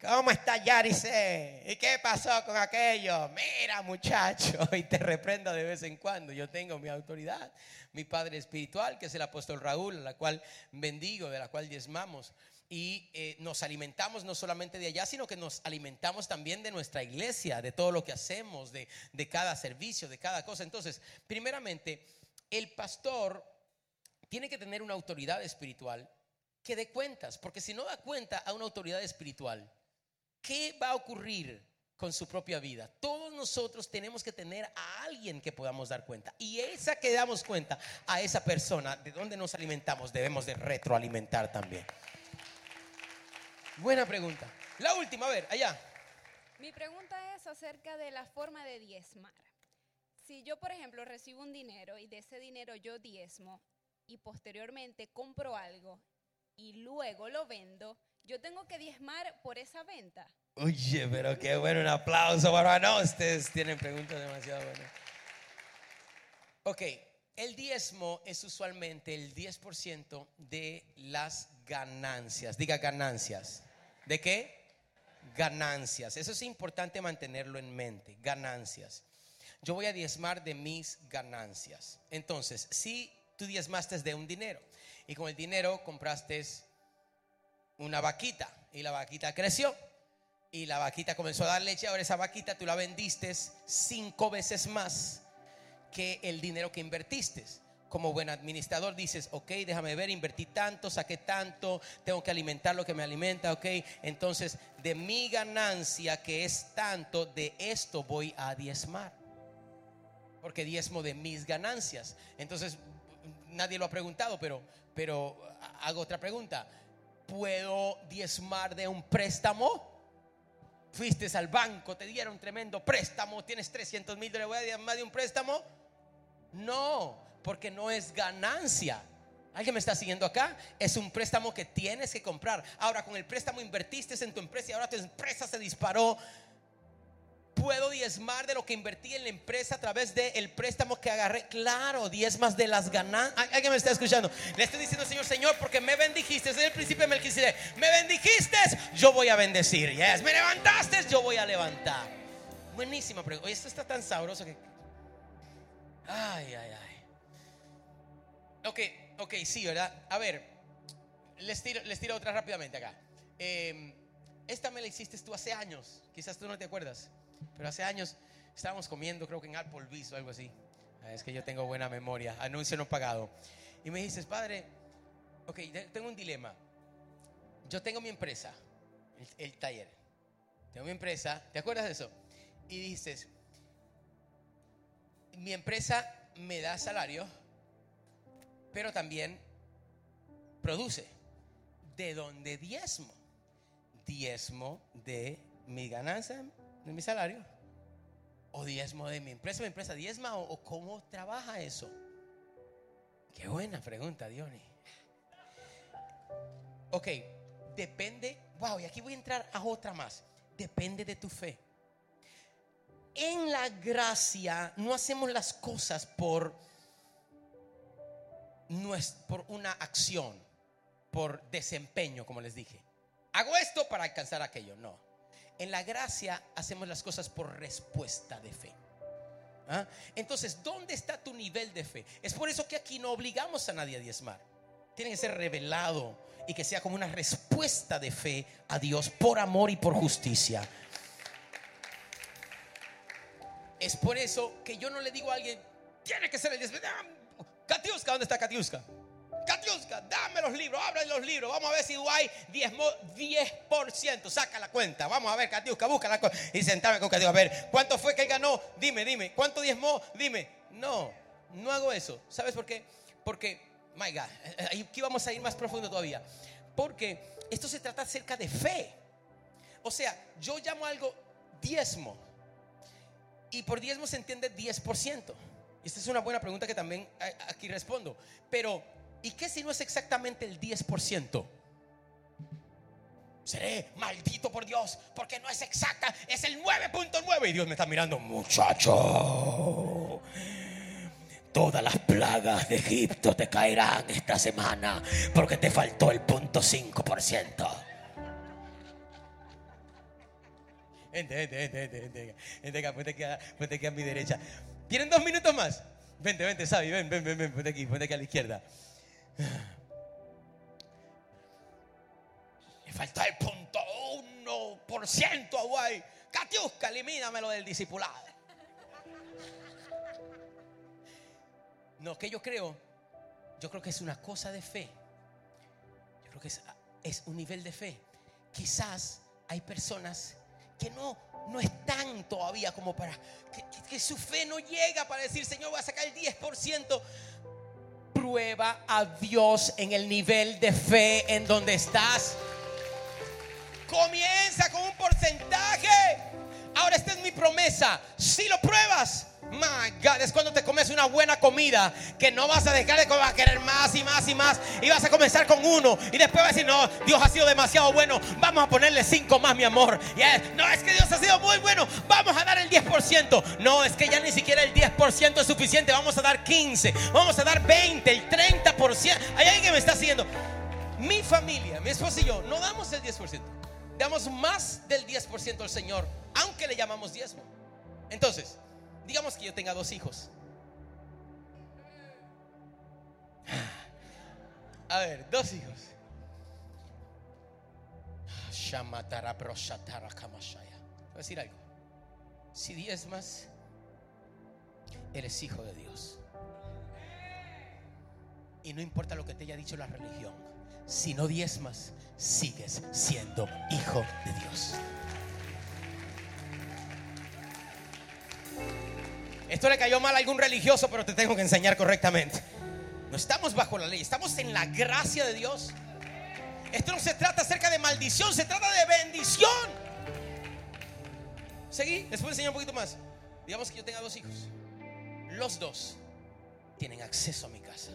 ¿Cómo está Yarice? ¿Y qué pasó con aquello? Mira, muchacho, y te reprenda de vez en cuando. Yo tengo mi autoridad, mi padre espiritual, que es el apóstol Raúl, a la cual bendigo, de la cual diezmamos. Y eh, nos alimentamos no solamente de allá, sino que nos alimentamos también de nuestra iglesia, de todo lo que hacemos, de, de cada servicio, de cada cosa. Entonces, primeramente, el pastor tiene que tener una autoridad espiritual que dé cuentas, porque si no da cuenta a una autoridad espiritual, ¿qué va a ocurrir con su propia vida? Todos nosotros tenemos que tener a alguien que podamos dar cuenta. Y esa que damos cuenta a esa persona de donde nos alimentamos, debemos de retroalimentar también. Buena pregunta. La última, a ver, allá. Mi pregunta es acerca de la forma de diezmar. Si yo, por ejemplo, recibo un dinero y de ese dinero yo diezmo y posteriormente compro algo y luego lo vendo, yo tengo que diezmar por esa venta. Oye, pero qué bueno, un aplauso, para no, ustedes tienen preguntas demasiado buenas. Ok, el diezmo es usualmente el 10% de las ganancias. Diga ganancias. ¿De qué? Ganancias. Eso es importante mantenerlo en mente. Ganancias. Yo voy a diezmar de mis ganancias. Entonces, si tú diezmaste de un dinero y con el dinero compraste una vaquita y la vaquita creció y la vaquita comenzó a dar leche, ahora esa vaquita tú la vendiste cinco veces más que el dinero que invertiste. Como buen administrador dices, ok, déjame ver, invertí tanto, saqué tanto, tengo que alimentar lo que me alimenta, ok. Entonces, de mi ganancia, que es tanto, de esto voy a diezmar. Porque diezmo de mis ganancias. Entonces, nadie lo ha preguntado, pero, pero hago otra pregunta. ¿Puedo diezmar de un préstamo? Fuiste al banco, te dieron tremendo préstamo, tienes 300 mil dólares, ¿voy a diezmar de un préstamo? No, porque no es ganancia. ¿Alguien me está siguiendo acá? Es un préstamo que tienes que comprar. Ahora, con el préstamo invertiste en tu empresa y ahora tu empresa se disparó. ¿Puedo diezmar de lo que invertí en la empresa a través del préstamo que agarré? Claro, diezmas de las ganancias. ¿Alguien me está escuchando? Le estoy diciendo, Señor, Señor, porque me bendijiste. Desde el principio de Melquisedec. Me bendijiste, yo voy a bendecir. Yes, me levantaste, yo voy a levantar. Buenísima pregunta. Oye, esto está tan sabroso que. Ay, ay, ay. Ok, ok, sí, ¿verdad? A ver, les tiro, les tiro otra rápidamente acá. Eh, esta me la hiciste tú hace años. Quizás tú no te acuerdas. Pero hace años estábamos comiendo, creo que en Applebee's o algo así. Ah, Es que yo tengo buena memoria. Anuncio no pagado. Y me dices, padre, ok, te- tengo un dilema. yo tengo mi empresa, el, el taller. Tengo mi empresa, ¿te acuerdas de eso? Y dices, mi empresa me da salario, pero también produce. ¿De dónde diezmo? Diezmo de mi ganancia, de mi salario. O diezmo de mi empresa, mi empresa diezma o, cómo trabaja eso. Qué buena pregunta, Diony. Ok, depende, wow, y aquí voy a entrar a otra más. Depende de tu fe. En la gracia no hacemos las cosas por, nues- por una acción, por desempeño, como les dije. Hago esto para alcanzar aquello, no. En la gracia hacemos las cosas por respuesta de fe. ¿Ah? Entonces, ¿dónde está tu nivel de fe? Es por eso que aquí no obligamos a nadie a diezmar. Tiene que ser revelado y que sea como una respuesta de fe a Dios por amor y por justicia. Es por eso que yo no le digo a alguien, tiene que ser el diezmo. Katiuska, ¿dónde está Katiuska? Katiuska, dame los libros, abre los libros. Vamos a ver si hay diezmo, 10%. Saca la cuenta. Vamos a ver, Katiuska, busca la cuenta. Y sentame con Katiuska. A ver, ¿cuánto fue que él ganó? Dime, dime. ¿Cuánto diezmó? Dime. No, no hago eso. ¿Sabes por qué? Porque, my God, eh, aquí vamos a ir más profundo todavía. Porque esto se trata acerca de fe. O sea, yo llamo algo diezmo. Y por diezmo se entiende 10%. Esta es una buena pregunta que también eh, aquí respondo. Pero, ¿y qué si no es exactamente el 10%? Seré maldito por Dios porque no es exacta, es el 9.9 y Dios me está mirando, muchacho. Todas las plagas de Egipto te caerán esta semana porque te faltó el punto 5%. Vente, vente, vente, vente, vente. Vente acá, ponte acá, ponte aquí a mi derecha. ¿Tienen dos minutos más? Vente, vente, Sabi, ven, ven, ven, ven, ponte aquí, ponte aquí a la izquierda. Le falta el punto 1% a Guay. Katiuska, elimínamelo del discipulado. No, que yo creo, yo creo que es una cosa de fe. Yo creo que es un nivel de fe. Quizás hay personas que no, no están todavía como para, que, que- que su fe no llega para decir, Señor, voy a sacar el 10%. Prueba a Dios en el nivel de fe en donde estás. Comienza con un porcentaje. Ahora esta es mi promesa. Si lo pruebas, my God, es cuando te comes una buena comida que no vas a dejar de comer, vas a querer más y más y más y vas a comenzar con uno y después vas a decir, no, Dios ha sido demasiado bueno, vamos a ponerle cinco más, mi amor. No, es que Dios ha sido muy bueno, vamos a dar el 10%. No, es que ya ni siquiera el 10% es suficiente, vamos a dar 15, vamos a dar 20, el 30%. Hay alguien que me está siguiendo. Mi familia, mi esposa y yo, no damos el 10%. Damos más del 10% al Señor, aunque le llamamos diezmo. Entonces, digamos que yo tenga dos hijos. A ver, dos hijos. Voy a decir algo. Si diezmas, eres hijo de Dios. Y no importa lo que te haya dicho la religión, si no diezmas, sigues siendo hijo de Dios. Esto le cayó mal a algún religioso, pero te tengo que enseñar correctamente. No estamos bajo la ley, estamos en la gracia de Dios. Esto no se trata acerca de maldición, se trata de bendición. Seguí, les puedo enseñar un poquito más. Digamos que yo tenga dos hijos. Los dos tienen acceso a mi casa.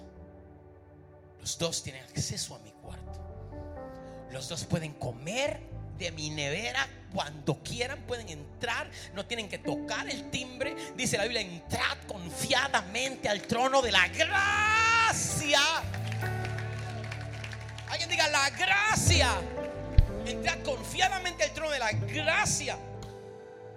Los dos tienen acceso a mi cuarto. Los dos pueden comer de mi nevera cuando quieran, pueden entrar, no tienen que tocar el timbre. Dice la Biblia, entrad confiadamente al trono de la gracia. Alguien diga la gracia. Entrad confiadamente al trono de la gracia.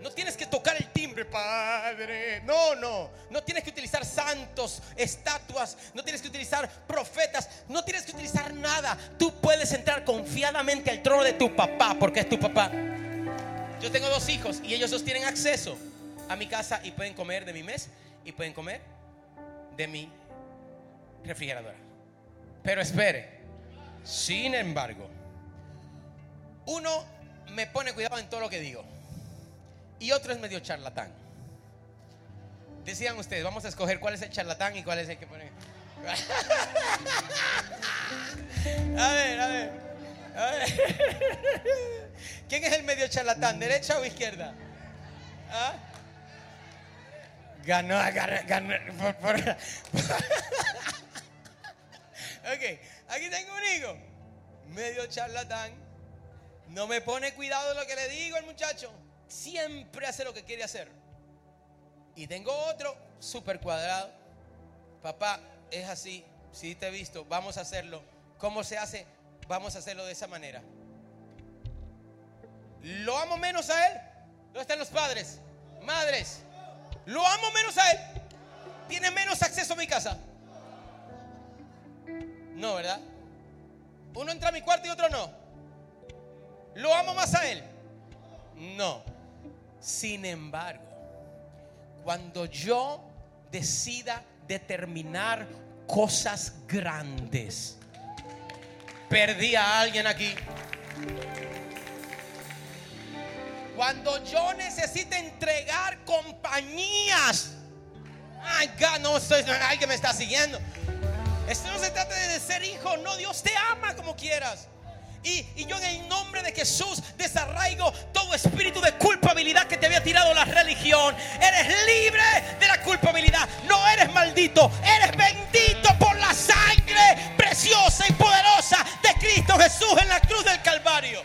No tienes que tocar el timbre, Padre. No, no. No tienes que utilizar santos, estatuas. No tienes que utilizar profetas. No tienes que utilizar nada. Tú puedes entrar confiadamente al trono de tu papá, porque es tu papá. Yo tengo dos hijos y ellos dos tienen acceso a mi casa y pueden comer de mi mes y pueden comer de mi refrigeradora. Pero espere, sin embargo, Uno me pone cuidado en todo lo que digo. Y otro es medio charlatán. Decían ustedes, vamos a escoger cuál es el charlatán y cuál es el que pone. A ver, a ver. A ver. ¿Quién es el medio charlatán? ¿Derecha o izquierda? ¿Ah? Ganó, ganó, ganó. por- por- ok, aquí tengo un hijo. Medio charlatán. No me pone cuidado de lo que le digo el muchacho. Siempre hace lo que quiere hacer. Y tengo otro súper cuadrado. Papá, es así. Si te he visto, vamos a hacerlo. ¿Cómo se hace? Vamos a hacerlo de esa manera. ¿Lo amo menos a él? ¿Dónde están los padres? Madres. ¿Lo amo menos a él? ¿Tiene menos acceso a mi casa? No, ¿verdad? Uno entra a mi cuarto y otro no. ¿Lo amo más a él? No. Sin embargo, cuando yo decida determinar cosas grandes, perdí a alguien aquí. Cuando yo necesite entregar compañías, ay, God, no, no, alguien me está siguiendo. Esto no se trata de ser hijo, no, Dios te ama como quieras. Y, y yo en el nombre de Jesús desarraigo todo espíritu de culpabilidad que te había tirado la religión. Eres libre de la culpabilidad. No eres maldito, eres bendito por la sangre preciosa y poderosa de Cristo Jesús en la cruz del Calvario.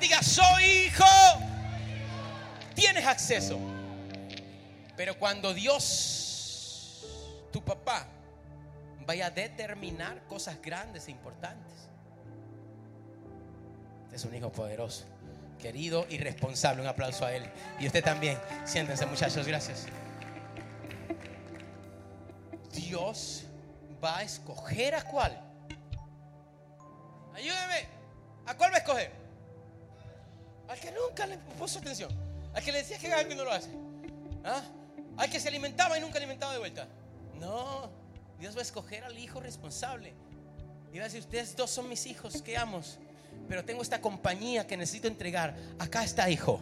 Diga, soy hijo. Tienes acceso. Pero cuando Dios, tu papá, vaya a determinar cosas grandes e importantes. Es un hijo poderoso, querido y responsable. Un aplauso a él. Y usted también. Siéntense, muchachos. Gracias. Dios va a escoger a cuál. Ayúdeme. ¿A cuál va a escoger? Al que nunca le puso atención. Al que le decía que haga algo no lo hace. ¿Ah? Al que se alimentaba y nunca alimentaba de vuelta. No. Dios va a escoger al hijo responsable. Y va a decir, ustedes dos son mis hijos que amo. Pero tengo esta compañía que necesito entregar. Acá está, hijo.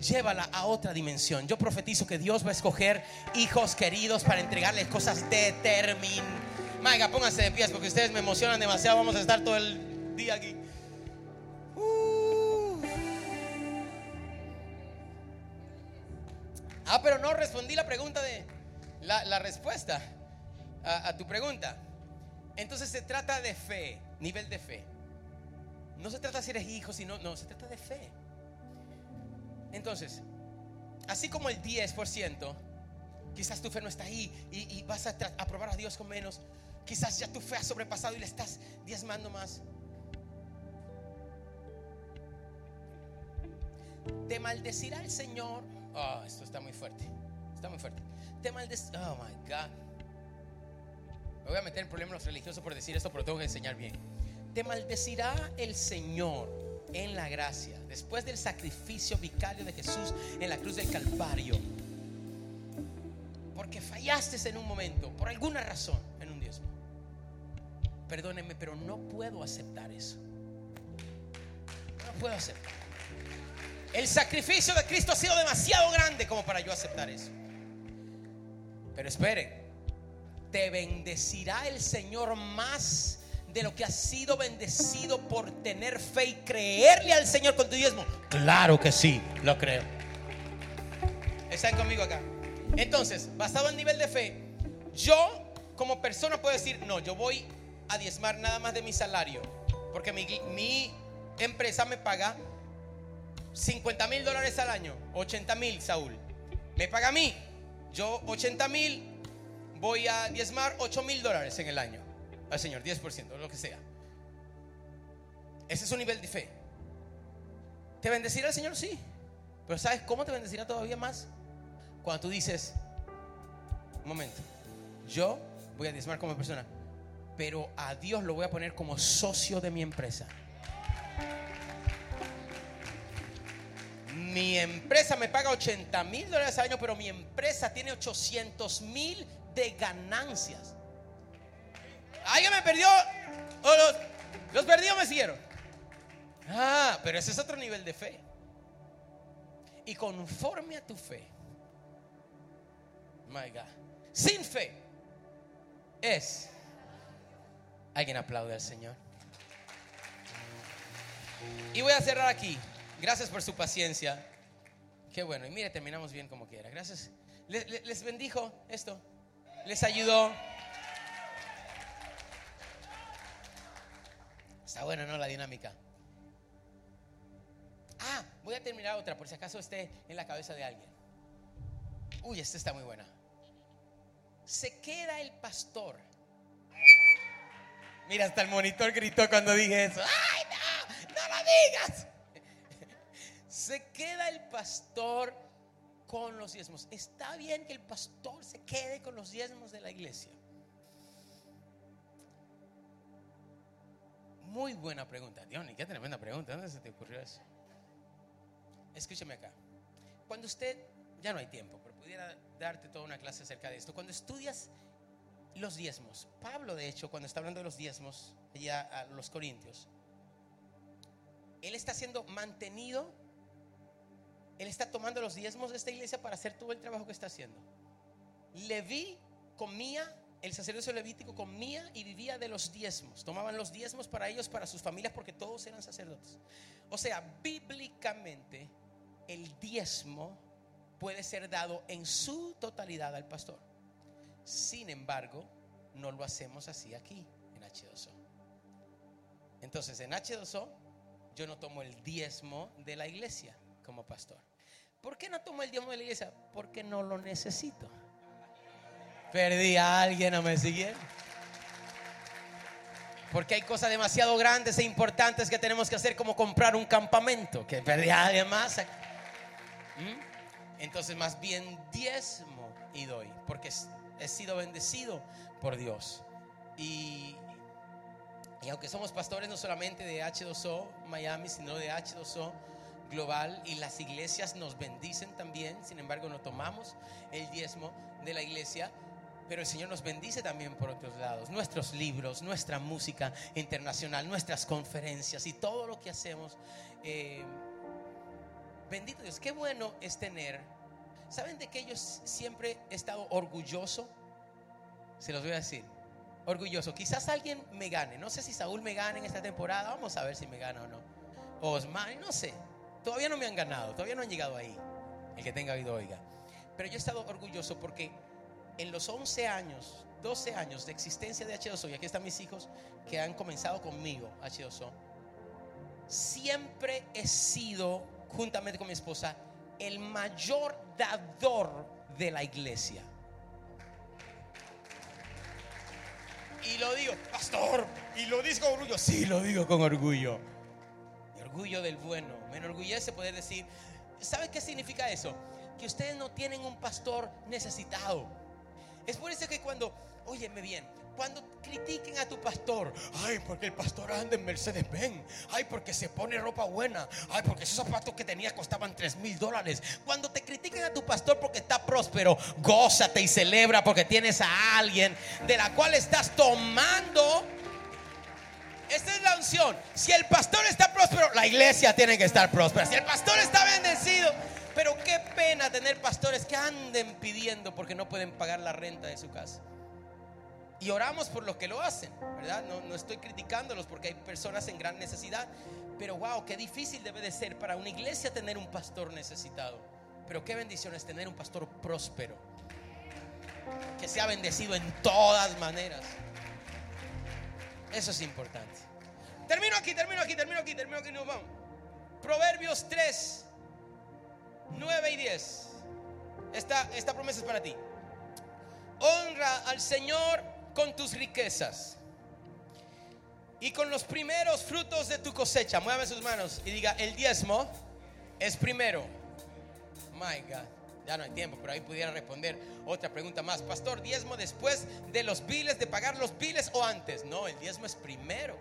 Llévala a otra dimensión. Yo profetizo que Dios va a escoger hijos queridos para entregarles cosas determinadas. Maiga, pónganse de pies porque ustedes me emocionan demasiado. Vamos a estar todo el día aquí. Ah, pero no respondí la pregunta de la, respuesta a, tu pregunta. Entonces se trata de fe, nivel de fe. No se trata si eres hijo, sino, no, se trata de fe. Entonces, así como el 10%, quizás tu fe no está ahí y, vas a, a probar a Dios con menos. Quizás ya tu fe ha sobrepasado y le estás diezmando más. Te maldecirá el Señor. Oh, esto está muy fuerte. Está muy fuerte. Te maldecirá. Oh my God. Me voy a meter en problemas religiosos por decir esto, pero tengo que enseñar bien. Te maldecirá el Señor en la gracia, después del sacrificio vicario de Jesús en la cruz del Calvario. Porque fallaste en un momento, por alguna razón, en un diezmo. Perdónenme, pero no puedo aceptar eso. No puedo aceptar. El sacrificio de Cristo ha sido demasiado grande como para yo aceptar eso. Pero esperen, te bendecirá el Señor más de lo que has sido bendecido por tener fe y creerle al Señor con tu diezmo. Claro que sí, lo creo. Están conmigo acá. Entonces, basado en nivel de fe, yo como persona puedo decir, no, yo voy a diezmar nada más de mi salario, porque mi, mi empresa me paga 50 mil dólares al año, 80 mil, Saúl. Me paga a mí, yo 80 mil, voy a diezmar 8 mil dólares en el año al Señor, 10%, lo que sea. Ese es un nivel de fe. ¿Te bendecirá el Señor? Sí. Pero ¿sabes cómo te bendecirá todavía más? Cuando tú dices, un momento, yo voy a diezmar como persona, pero a Dios lo voy a poner como socio de mi empresa. Mi empresa me paga 80 mil dólares al año, pero mi empresa tiene 800 mil de ganancias. ¿Alguien me perdió? ¿O los, los perdió me siguieron? Ah, pero ese es otro nivel de fe. Y conforme a tu fe, my God, sin fe es. Alguien aplaude al Señor. Y voy a cerrar aquí. Gracias por su paciencia. Qué bueno. Y mire, terminamos bien como quiera. Gracias. Les, bendijo esto. Les ayudó. Está bueno, ¿no? La dinámica. Ah, voy a terminar otra por si acaso esté en la cabeza de alguien. Uy, esta está muy buena. Se queda el pastor. Mira, hasta el monitor gritó cuando dije eso. ¡Ay, no! ¡No lo digas! Se queda el pastor con los diezmos. ¿Está bien que el pastor se quede con los diezmos de la iglesia? Muy buena pregunta. Dios, qué tremenda pregunta. ¿Dónde se te ocurrió eso? Escúcheme acá. Cuando usted, ya no hay tiempo, pero pudiera darte toda una clase acerca de esto. Cuando estudias los diezmos, Pablo de hecho, cuando está hablando de los diezmos, ya a los corintios, él está siendo mantenido, él está tomando los diezmos de esta iglesia para hacer todo el trabajo que está haciendo. Leví comía, el sacerdocio levítico comía y vivía de los diezmos. Tomaban los diezmos para ellos, para sus familias, porque todos eran sacerdotes. O sea, bíblicamente, el diezmo puede ser dado en su totalidad al pastor. Sin embargo, no lo hacemos así aquí, en H2O. Entonces, en H2O, yo no tomo el diezmo de la iglesia como pastor. ¿Por qué no tomo el diezmo de la iglesia? Porque no lo necesito. Perdí a alguien, no me siguieron. Porque hay cosas demasiado grandes e importantes que tenemos que hacer, como comprar un campamento, que perdí a alguien más. ¿Mm? Entonces, más bien diezmo y doy, porque he sido bendecido por Dios. Y, y aunque somos pastores no solamente de H2O Miami, sino de H2O global, y las iglesias nos bendicen también, sin embargo, no tomamos el diezmo de la iglesia. Pero el Señor nos bendice también por otros lados. Nuestros libros, nuestra música internacional, nuestras conferencias y todo lo que hacemos. eh, bendito Dios, qué bueno es tener. ¿Saben de qué yo siempre he estado orgulloso? Se los voy a decir. Orgulloso. Quizás alguien me gane. No sé si Saúl me gane en esta temporada. Vamos a ver si me gana o no. Osman, no sé. Todavía no me han ganado. Todavía no han llegado ahí. El que tenga oído, oiga. Pero yo he estado orgulloso porque en los 11 años, 12 años de existencia de H2O, y aquí están mis hijos que han comenzado conmigo, H2O, siempre he sido, juntamente con mi esposa, el mayor dador de la iglesia. Y lo digo, pastor, y lo digo con orgullo. Sí, lo digo con orgullo. Orgullo del bueno. Me enorgullece poder decir, ¿sabe qué significa eso? Que ustedes no tienen un pastor necesitado. Es por eso que cuando, óyeme bien, cuando critiquen a tu pastor, ay, porque el pastor anda en Mercedes Benz, ay, porque se pone ropa buena, ay, porque esos zapatos que tenía costaban 3 mil dólares. Cuando te critiquen a tu pastor porque está próspero, gózate y celebra porque tienes a alguien de la cual estás tomando. Esta es la unción. Si el pastor está próspero, la iglesia tiene que estar próspera. Si el pastor está bendecido, pero qué pena tener pastores que anden pidiendo porque no pueden pagar la renta de su casa. Y oramos por los que lo hacen, ¿verdad? No, no estoy criticándolos porque hay personas en gran necesidad. Pero wow, qué difícil debe de ser para una iglesia tener un pastor necesitado. Pero qué bendición es tener un pastor próspero. Que sea bendecido en todas maneras. Eso es importante. Termino aquí, termino aquí, termino aquí, termino aquí, nos vamos. Proverbios 3, 9 y 10. Esta, esta promesa es para ti. Honra al Señor con tus riquezas y con los primeros frutos de tu cosecha. Mueve sus manos y diga, el diezmo es primero. My God. Ya no hay tiempo, pero ahí pudiera responder otra pregunta más. Pastor, diezmo después de los biles, de pagar los biles o antes. No, el diezmo es primero.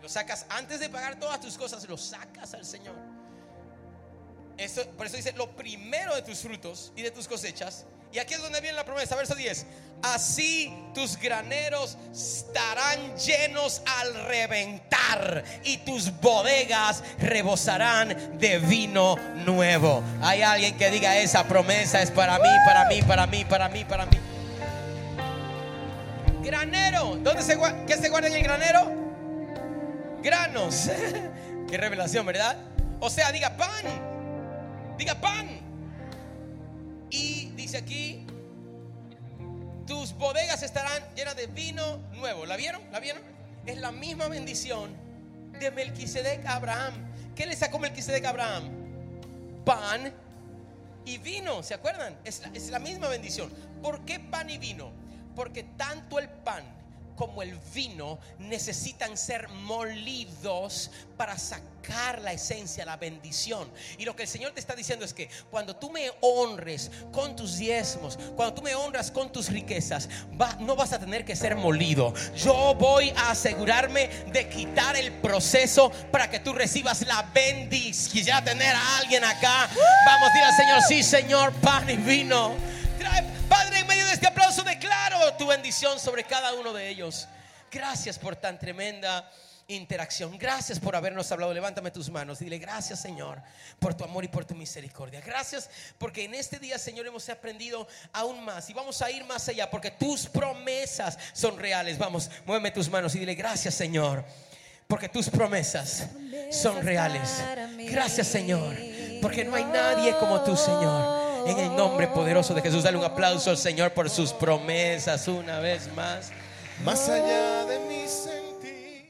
Lo sacas antes de pagar todas tus cosas, lo sacas al Señor. Eso, por eso dice, lo primero de tus frutos y de tus cosechas Y aquí es donde viene la promesa, verso 10. Así tus graneros estarán llenos al reventar y tus bodegas rebosarán de vino nuevo. Hay alguien que diga esa promesa es para mí, para mí, para mí, para mí, para mí. Granero, ¿dónde se qué se guarda en el granero? Granos. qué revelación, ¿verdad? O sea, diga pan. Diga pan. Y dice aquí, tus bodegas estarán llenas de vino nuevo. ¿La vieron? ¿La vieron? Es la misma bendición de Melquisedec a Abraham. ¿Qué le sacó Melquisedec a Abraham? Pan y vino, ¿se acuerdan? Es la, es la misma bendición. ¿Por qué pan y vino? Porque tanto el pan como el vino necesitan ser molidos para sacar la esencia, la bendición. Y lo que el Señor te está diciendo es que cuando tú me honres con tus diezmos, cuando tú me honras con tus riquezas, no vas a tener que ser molido. Yo voy a asegurarme de quitar el proceso para que tú recibas la bendición. Quisiera tener a alguien acá. Vamos decir al Señor, sí Señor, pan y vino. Padre, en medio de este aplauso declaro tu bendición sobre cada uno de ellos. Gracias por tan tremenda interacción. Gracias por habernos hablado. Levántame tus manos. Dile gracias, Señor, por tu amor y por tu misericordia. Gracias porque en este día, Señor, hemos aprendido aún más y vamos a ir más allá porque tus promesas son reales. Vamos, muéveme tus manos y dile gracias, Señor, porque tus promesas son reales. Gracias, Señor, porque no hay nadie como tú, Señor. En el nombre poderoso de Jesús, dale un aplauso al Señor por sus promesas una vez más. Más allá de mis